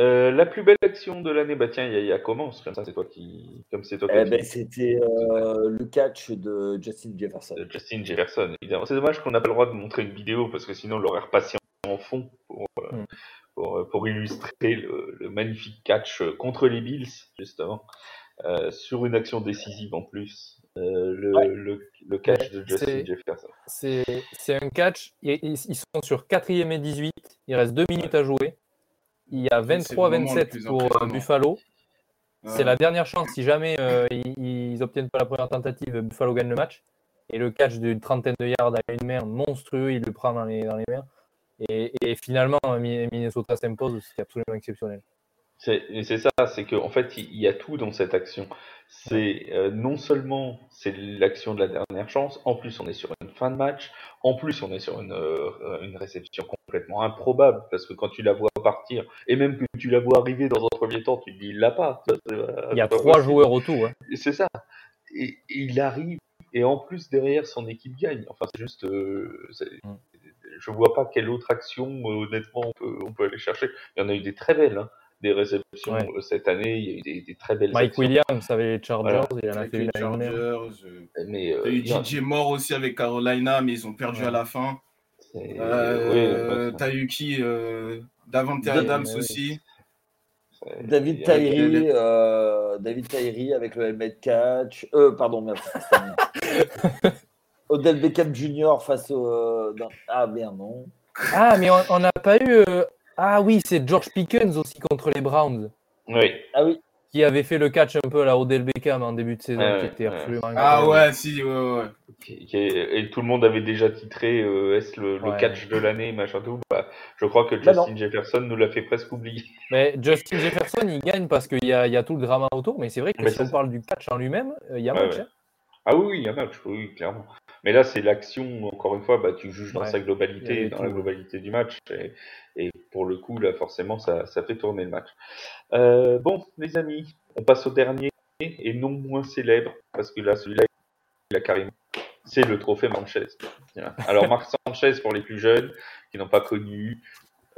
La plus belle action de l'année, bah tiens, Yaya commence, comme ça c'est toi qui. Comme c'est toi eh ben, C'était le catch de Justin Jefferson. Justin Jefferson, évidemment. C'est dommage qu'on n'a pas le droit de montrer une vidéo parce que sinon on l'aurait repassé en fond pour, euh, mm. Pour, pour, illustrer le, le, magnifique catch contre les Bills, justement, sur une action décisive en plus. le, le, catch de Justin Jefferson. C'est un catch, ils, ils sont sur 4ème et 18, il reste 2 minutes à jouer. Il y a 23-27 pour euh, Buffalo. C'est la dernière chance. Si jamais euh, ils, n'obtiennent pas la première tentative, Buffalo gagne le match. Et le catch d'une trentaine de yards à une main monstrueux, il le prend dans les, dans les mains. Et, et finalement, Minnesota s'impose. C'est absolument exceptionnel. C'est ça, c'est qu'en en fait, il y a tout dans cette action. C'est euh, non seulement c'est l'action de la dernière chance, en plus on est sur une fin de match, en plus on est sur une, euh, une réception complètement improbable, parce que quand tu la vois partir, et même que tu la vois arriver dans un premier temps, tu te dis il l'a pas. il y a trois joueurs autour. Hein. C'est ça. Et, il arrive, et en plus derrière son équipe gagne. Enfin, c'est juste. Euh, mm. Je vois pas quelle autre action, honnêtement, on peut, on peut aller chercher. Il y en a eu des très belles. Hein des réceptions euh, cette année. Il y a eu des, très belles Mike Williams avait les Chargers, il en a fait les Chargers. Euh, mais, euh, il y a eu DJ Moore aussi avec Carolina, mais ils ont perdu à la fin. Euh, T'as eu qui Davante Adams aussi. David Tyree, David Tyree avec le helmet catch. Euh, pardon, merci. Odell Beckham Jr. face au. Ah merde, non. Ah, mais on n'a pas eu ah oui, c'est George Pickens aussi contre les Browns. Oui. Ah oui. Qui avait fait le catch un peu à la Odell Beckham en début de saison, qui était absolument Ah ouais, si, ouais, ouais. Et tout le monde avait déjà titré euh, est-ce le, catch de l'année, machin tout. Bah, je crois que bah Justin Jefferson nous l'a fait presque oublier. Mais Justin Jefferson, il gagne parce qu'il y a, y a, tout le drama autour, mais c'est vrai que si on parle du catch en lui-même, euh, il y a match. Hein. Ah oui, il y a match, oui, clairement. Mais là, c'est l'action, encore une fois, bah, tu juges dans sa globalité, dans la globalité du match. Et, pour le coup, là, forcément, ça, ça fait tourner le match. Euh, bon, les amis, on passe au dernier et non moins célèbre, parce que là, celui-là, il a carrément. C'est le trophée Sanchez. Alors, Marc Sanchez, pour les plus jeunes qui n'ont pas connu,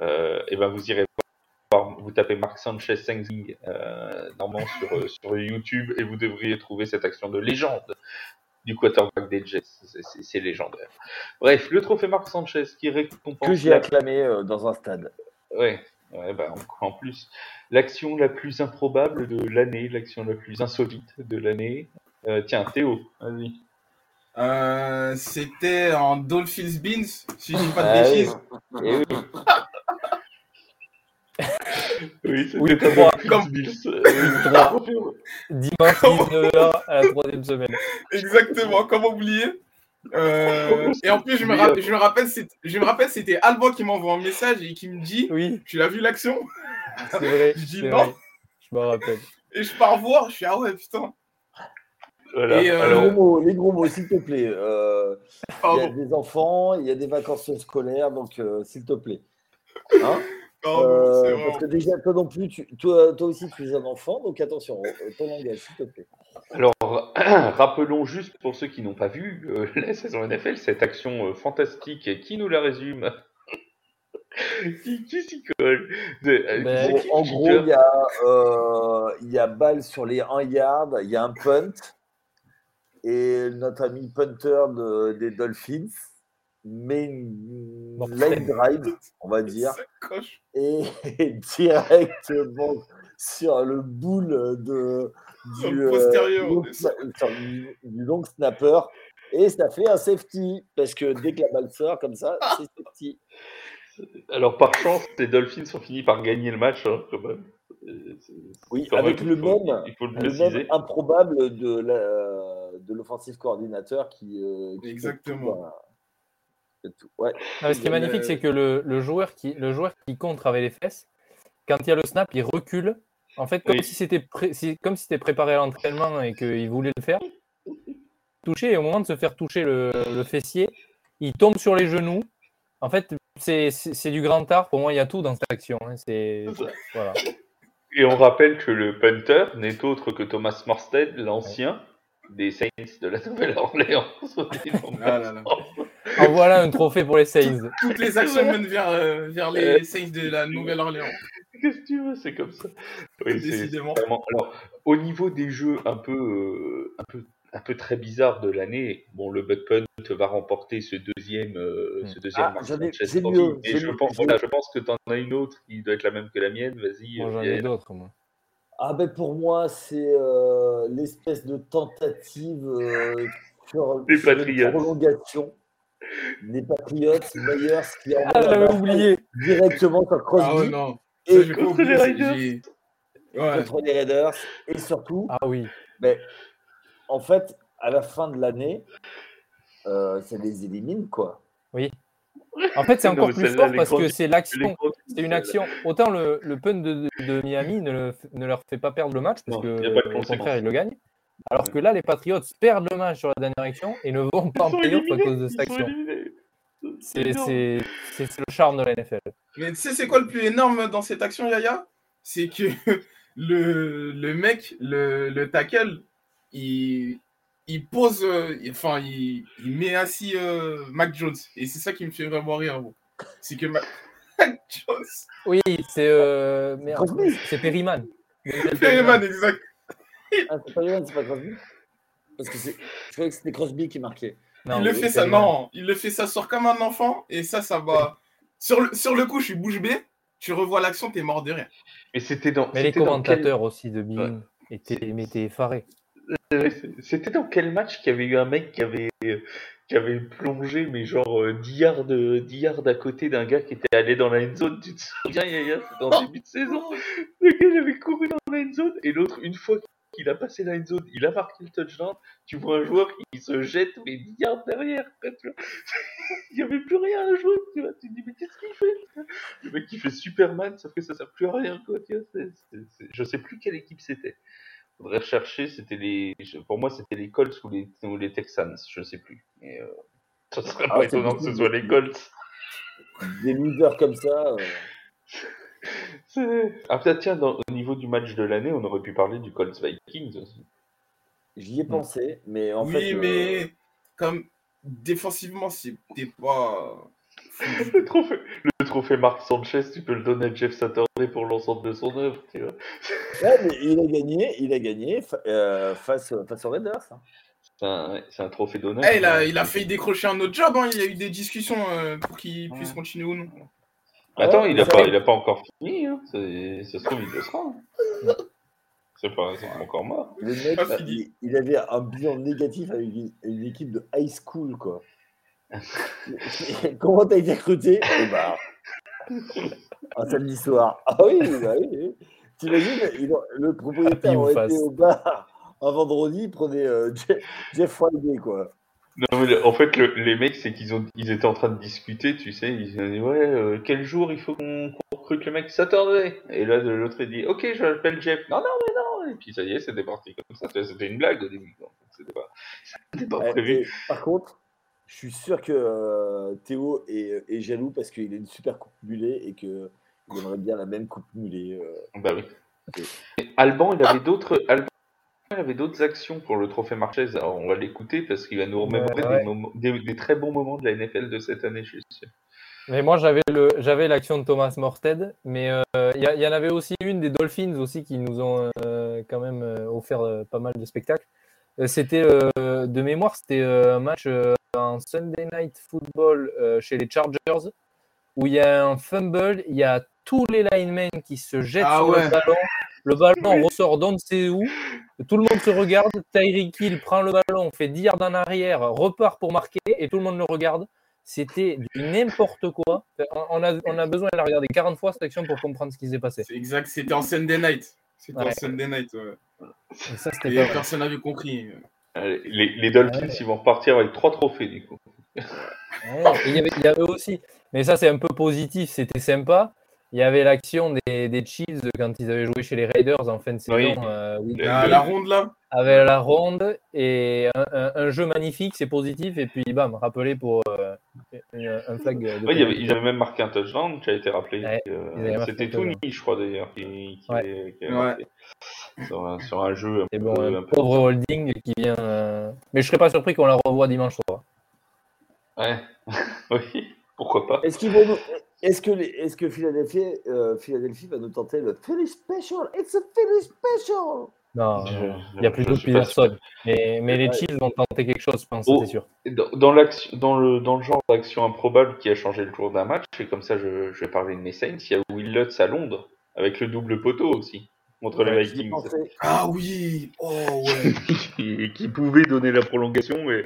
euh, et ben vous irez voir, vous tapez Marc Sanchez Thanksgiving euh, normalement sur, sur YouTube et vous devriez trouver cette action de légende du quarterback des Jets. C'est légendaire. Bref, le trophée Marc Sanchez qui récompense. Que j'ai acclamé euh, dans un stade. Ouais, ouais bah, en, plus. L'action la plus improbable de l'année, l'action la plus insolite de l'année. Euh, tiens, Théo, vas-y. Euh, c'était en Dolphins Beans, si je dis pas de ah bêtises. Oui. Oui, oui. Comme... Dimanche 19h à la troisième semaine. Exactement, comment oublier euh, et en plus, je me, rappelle, je me rappelle, je me rappelle, c'était Alban qui m'envoie un message et qui me dit, oui. tu l'as vu l'action C'est vrai. je dis non. Je me rappelle. Et je pars voir, je suis ah ouais putain. Voilà. Et euh... les, gros mots, les gros mots, s'il te plaît. Euh, il y a des enfants, il y a des vacances scolaires, donc euh, s'il te plaît. Hein? Euh, parce que déjà, toi non plus, toi, toi, aussi, tu es un enfant, donc attention, euh, ton langage, s'il te plaît. Alors, rappelons juste pour ceux qui n'ont pas vu euh, la saison NFL, cette action fantastique, qui nous la résume? Qui, qui s'y colle? Ben, En gros, il y, a, il y a balle sur les 1 yard, il y a un punt, et notre ami punter des Dolphins mais une line drive, on va dire, et, directement sur le boule de, du, euh, du, long snapper. Et ça fait un safety, parce que dès que la balle sort comme ça, c'est safety. Alors par chance, les Dolphins ont fini par gagner le match, hein, quand même. Oui, avec le, même, il faut le, même improbable de l'offensive coordinateur qui. Euh, Exactement. Ce qui est magnifique, c'est que le, joueur qui, le joueur qui contre avec les fesses, quand il y a le snap, il recule. En fait, comme si c'était comme si c'était préparé à l'entraînement et qu'il voulait le faire. Toucher, et au moment de se faire toucher le, fessier, il tombe sur les genoux. En fait, c'est du grand art. Pour moi, il y a tout dans cette action. Hein. C'est voilà. Et on rappelle que le punter n'est autre que Thomas Morstead, l'ancien des Saints de la Nouvelle-Orléans. En voilà un trophée pour les Saints. Toutes les actions mènent vers, euh, vers les Saints de la Nouvelle-Orléans. Qu'est-ce que tu veux, c'est comme ça. Oui, Décidément. Alors, au niveau des jeux un peu, euh, un peu, un peu très bizarres de l'année, bon, le Bud Punt va remporter ce deuxième, euh, hmm. ce deuxième ah, Manchester mieux, Et je pense, voilà, je pense que tu en as une autre qui doit être la même que la mienne. Vas-y. J'en ai d'autres, moi. Ah ben pour moi, c'est euh, l'espèce de tentative euh, sur, une prolongation des Patriots, Myers qui Ah, balle oublié. directement sur Crosby Ah ouais, non. et Ça, contre oublié, les Raiders. Ouais. contre les Raiders. Et surtout, Ah oui. ben, en fait, à la fin de l'année, euh, ça les élimine, quoi. En fait, c'est encore mais plus fort parce que c'est l'action. C'est une action. Autant le, le punt de, de Miami ne, le- ne leur fait pas perdre le match parce Non, que a au contraire ils le gagnent. Alors que là, les Patriots perdent le match sur la dernière action et ne vont pas en playoff à cause de cette action. C'est le charme de la NFL. Mais tu sais, c'est quoi le plus énorme dans cette action, Yaya? C'est que le, le mec, le, le tackle, il, il pose, euh, enfin, il, il met assis euh, Mac Jones. Et c'est ça qui me fait vraiment rire. C'est que Ma- Mac Jones, Oui, c'est euh, merde, c'est Perryman. Perryman, exact. Ah, c'est pas c'est pas Crosby Parce que c'est- je croyais que c'était Crosby qui marquait. Non, il le fait ça, non, il le fait ça sort comme un enfant. Et ça, ça va. Sur le, sur le coup, je suis bouche bée. Tu revois l'action, t'es mort de rire. Mais c'était dans. Mais les dans quel- commentateurs aussi de étaient, mais étaient effarés. Euh, C'était dans quel match qu'il y avait eu un mec qui avait, qui avait plongé, mais genre euh, 10 yards, euh, 10 yards à côté d'un gars qui était allé dans la end zone Tu te souviens, Yaya C'était en début de saison? Le gars, il avait couru dans la end zone, et l'autre, une fois qu'il a passé la zone, il a marqué le touchdown. Tu vois un joueur qui se jette, mais 10 yards derrière. il n'y avait plus rien à jouer. Tu, vois. tu te dis, mais qu'est-ce qu'il fait Le mec qui fait Superman, sauf que ça sert plus à rien. Quoi, tu vois. Je sais plus quelle équipe c'était faudrait rechercher, c'était les, pour moi c'était les Colts ou les, ou les Texans, je sais plus. Mais euh, ça serait Ah, pas étonnant que ce soit les Colts. Des losers comme ça. euh, Ah peut-être tiens, dans- au niveau du match de l'année, on aurait pu parler du Colts Vikings aussi. J'y ai pensé, mais en oui, fait. euh, mais comme défensivement, c'était pas. Le trophée, le trophée Marc Sanchez, tu peux le donner à Jeff Saturday pour l'ensemble de son œuvre, tu vois. ouais, mais il a gagné, il a gagné fa- euh, face, face aux Raiders. hein. C'est un, ouais, c'est un trophée d'honneur. Eh, il, a, il a failli décrocher un autre job, hein. il y a eu des discussions euh, pour qu'il puisse Ouais. continuer ou non. Attends, Ouais, il a ça- pas, il a pas encore fini, hein. Ça se trouve il le sera. hein. C'est pas, encore mort. Le mec, Pas fini. il, il avait un bilan négatif avec une, une équipe de high school, quoi. Comment t'as été recruté? Eh bah, un samedi soir. Ah oui, bah oui. oui. T'imagines, le propriétaire ou aurait été au bar un vendredi, il prenait euh, Jeff, Jeff Friday, quoi. Non, mais en fait, le- les mecs, c'est qu'ils ont, ils étaient en train de discuter, tu sais. Ils ont dit, ouais, euh, quel jour il faut qu'on recrute le mec Saturday? Et là, l'autre, il dit, ok, je l'appelle Jeff. Non, non, mais non. Et puis, ça y est, c'était parti comme ça. C'était une blague au début. C'était pas, c'était pas prévu. et par contre, je suis sûr que euh, Théo est, est jaloux parce qu'il a une super coupe mulet et qu'il aimerait bien la même coupe mulet. euh. Bah oui. Alban, il avait d'autres. Alban, il avait d'autres actions pour le trophée Marchez. Alors, on va l'écouter parce qu'il va nous remémorer Ouais, ouais. Des, moments- des, des très bons moments de la NFL de cette année, je suis sûr. Mais moi, j'avais le, j'avais l'action de Thomas Morted, mais euh, il y, en avait aussi une des Dolphins aussi qui nous ont euh, quand même euh, offert euh, pas mal de spectacles. Euh, c'était euh, de mémoire, c'était euh, un match euh, en Sunday Night Football euh, chez les Chargers où il y a un fumble, il y a tous les linemen qui se jettent Ah sur ouais. le ballon, le ballon ressort d'on ne sait où, tout le monde se regarde, Tyreek Hill prend le ballon, fait 10 yards en arrière, repart pour marquer et tout le monde le regarde. C'était du n'importe quoi. On a, on a besoin de la regarder 40 fois cette action pour comprendre ce qui s'est passé. C'est exact, c'était en Sunday night. C'était en Ouais. Sunday night. ouais. Et ça, c'était Et pas vrai. personne n'avait compris. Les, les Dolphins, ils vont repartir avec trois trophées, du coup. Ouais, et Il y, avait, il y avait aussi, mais ça c'est un peu positif, c'était sympa. Il y avait l'action des, des Chiefs quand ils avaient joué chez les Raiders en fin de saison, Oui. euh, La, ronde là avaient la ronde et un, un- un jeu magnifique, c'est positif. Et puis bam, rappelé pour euh, une- un flag. De Ouais, il avait- ils avaient même marqué un touchdown qui a été rappelé. Ouais, euh, C'était. Tony, je crois d'ailleurs, qui, qui, Ouais. qui. Sur, un, sur un jeu un Et peu. bon, un peu- pauvre holding qui vient. euh, Mais je serais pas surpris qu'on la revoie dimanche soir. Ouais, oui, pourquoi pas. Est-ce qu'ils vont, est-ce que, est que Philadelphie, euh, Philadelphie va nous tenter le Philly Special? It's a Philly Special non, il y a plutôt personne. Mais, mais les Chiefs vont tenter quelque chose, je pense, oh, c'est sûr. Dans, dans, dans, le, dans le genre d'action improbable qui a changé le cours d'un match, et comme ça je, je vais parler de mes Saints, il y a Will Lutz à Londres, avec le double poteau aussi, contre les Vikings. Ah oui oh, ouais. qui pouvait donner la prolongation, mais...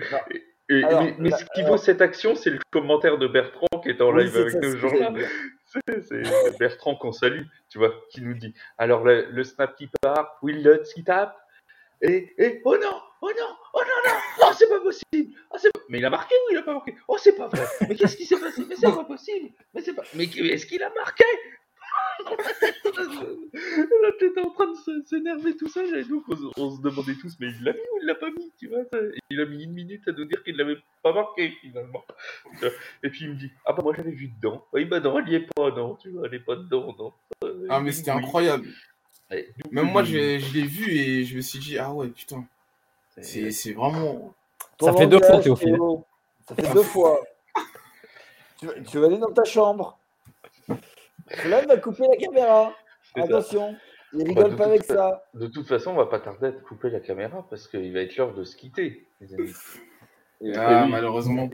mais, ce qui vaut cette action, c'est le commentaire de Bertrand qui est en live avec nous aujourd'hui. C'est Bertrand qu'on salue, tu vois, qui nous dit. Alors le, snap qui part, Will Lutz qui tape, et, et oh non, oh non, oh non, non, oh c'est pas possible, oh, mais il a marqué ou il a pas marqué. Oh c'est pas vrai, mais qu'est-ce qui s'est passé? Mais c'est pas possible, mais c'est pas, mais est-ce qu'il a marqué? Là, t'étais en train de s'énerver tout et donc on, se demandait tous, mais il l'a mis ou il l'a pas mis, tu vois Il a mis une minute à nous dire qu'il l'avait pas marqué, finalement. Et puis il me dit, ah bah moi j'avais vu dedans. Oui, bah non, elle y est pas, non, tu vois, elle est pas dedans, non. Ah, mais c'était incroyable. Même moi, je, l'ai vu et je me suis dit, ah ouais, putain. C'est vraiment. Ça fait deux fois, Théophile. Ça fait deux fois. tu, tu vas aller dans ta chambre. Il va couper la caméra. Attention, il bah, rigole pas avec ça. De toute façon, on va pas tarder à couper la caméra parce qu'il va être l'heure de se quitter, les amis. Ah, malheureusement.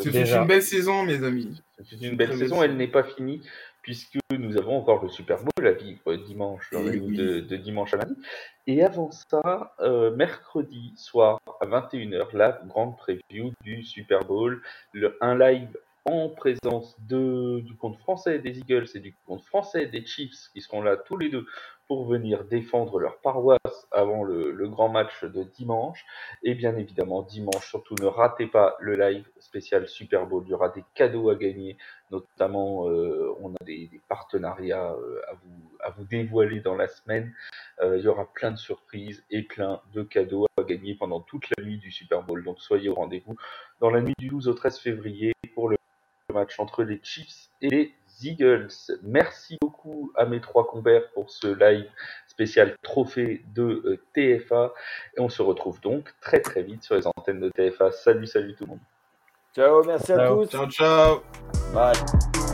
C'est une belle saison, mes amis. C'est une belle saison, elle n'est pas finie puisque nous avons encore le Super Bowl à vivre dimanche, eh de, dimanche à lundi. Et avant ça, euh, mercredi soir à 21h, la grande preview du Super Bowl, le, un live en présence de, du compte français des Eagles et du compte français des Chiefs qui seront là tous les deux pour venir défendre leur paroisse avant le, grand match de dimanche. Et bien évidemment, dimanche, surtout ne ratez pas le live spécial Super Bowl. Il y aura des cadeaux à gagner, notamment euh, on a des, partenariats euh, à, vous, à vous dévoiler dans la semaine. Euh, il y aura plein de surprises et plein de cadeaux à gagner pendant toute la nuit du Super Bowl. Donc soyez au rendez-vous dans la nuit du 12 au 13 février match entre les Chiefs et les Eagles. Merci beaucoup à mes trois compères pour ce live spécial trophée de euh, TFA. Et on se retrouve donc très très vite sur les antennes de TFA. Salut, salut tout le monde. Ciao, merci à tous. Ciao, ciao. Bye.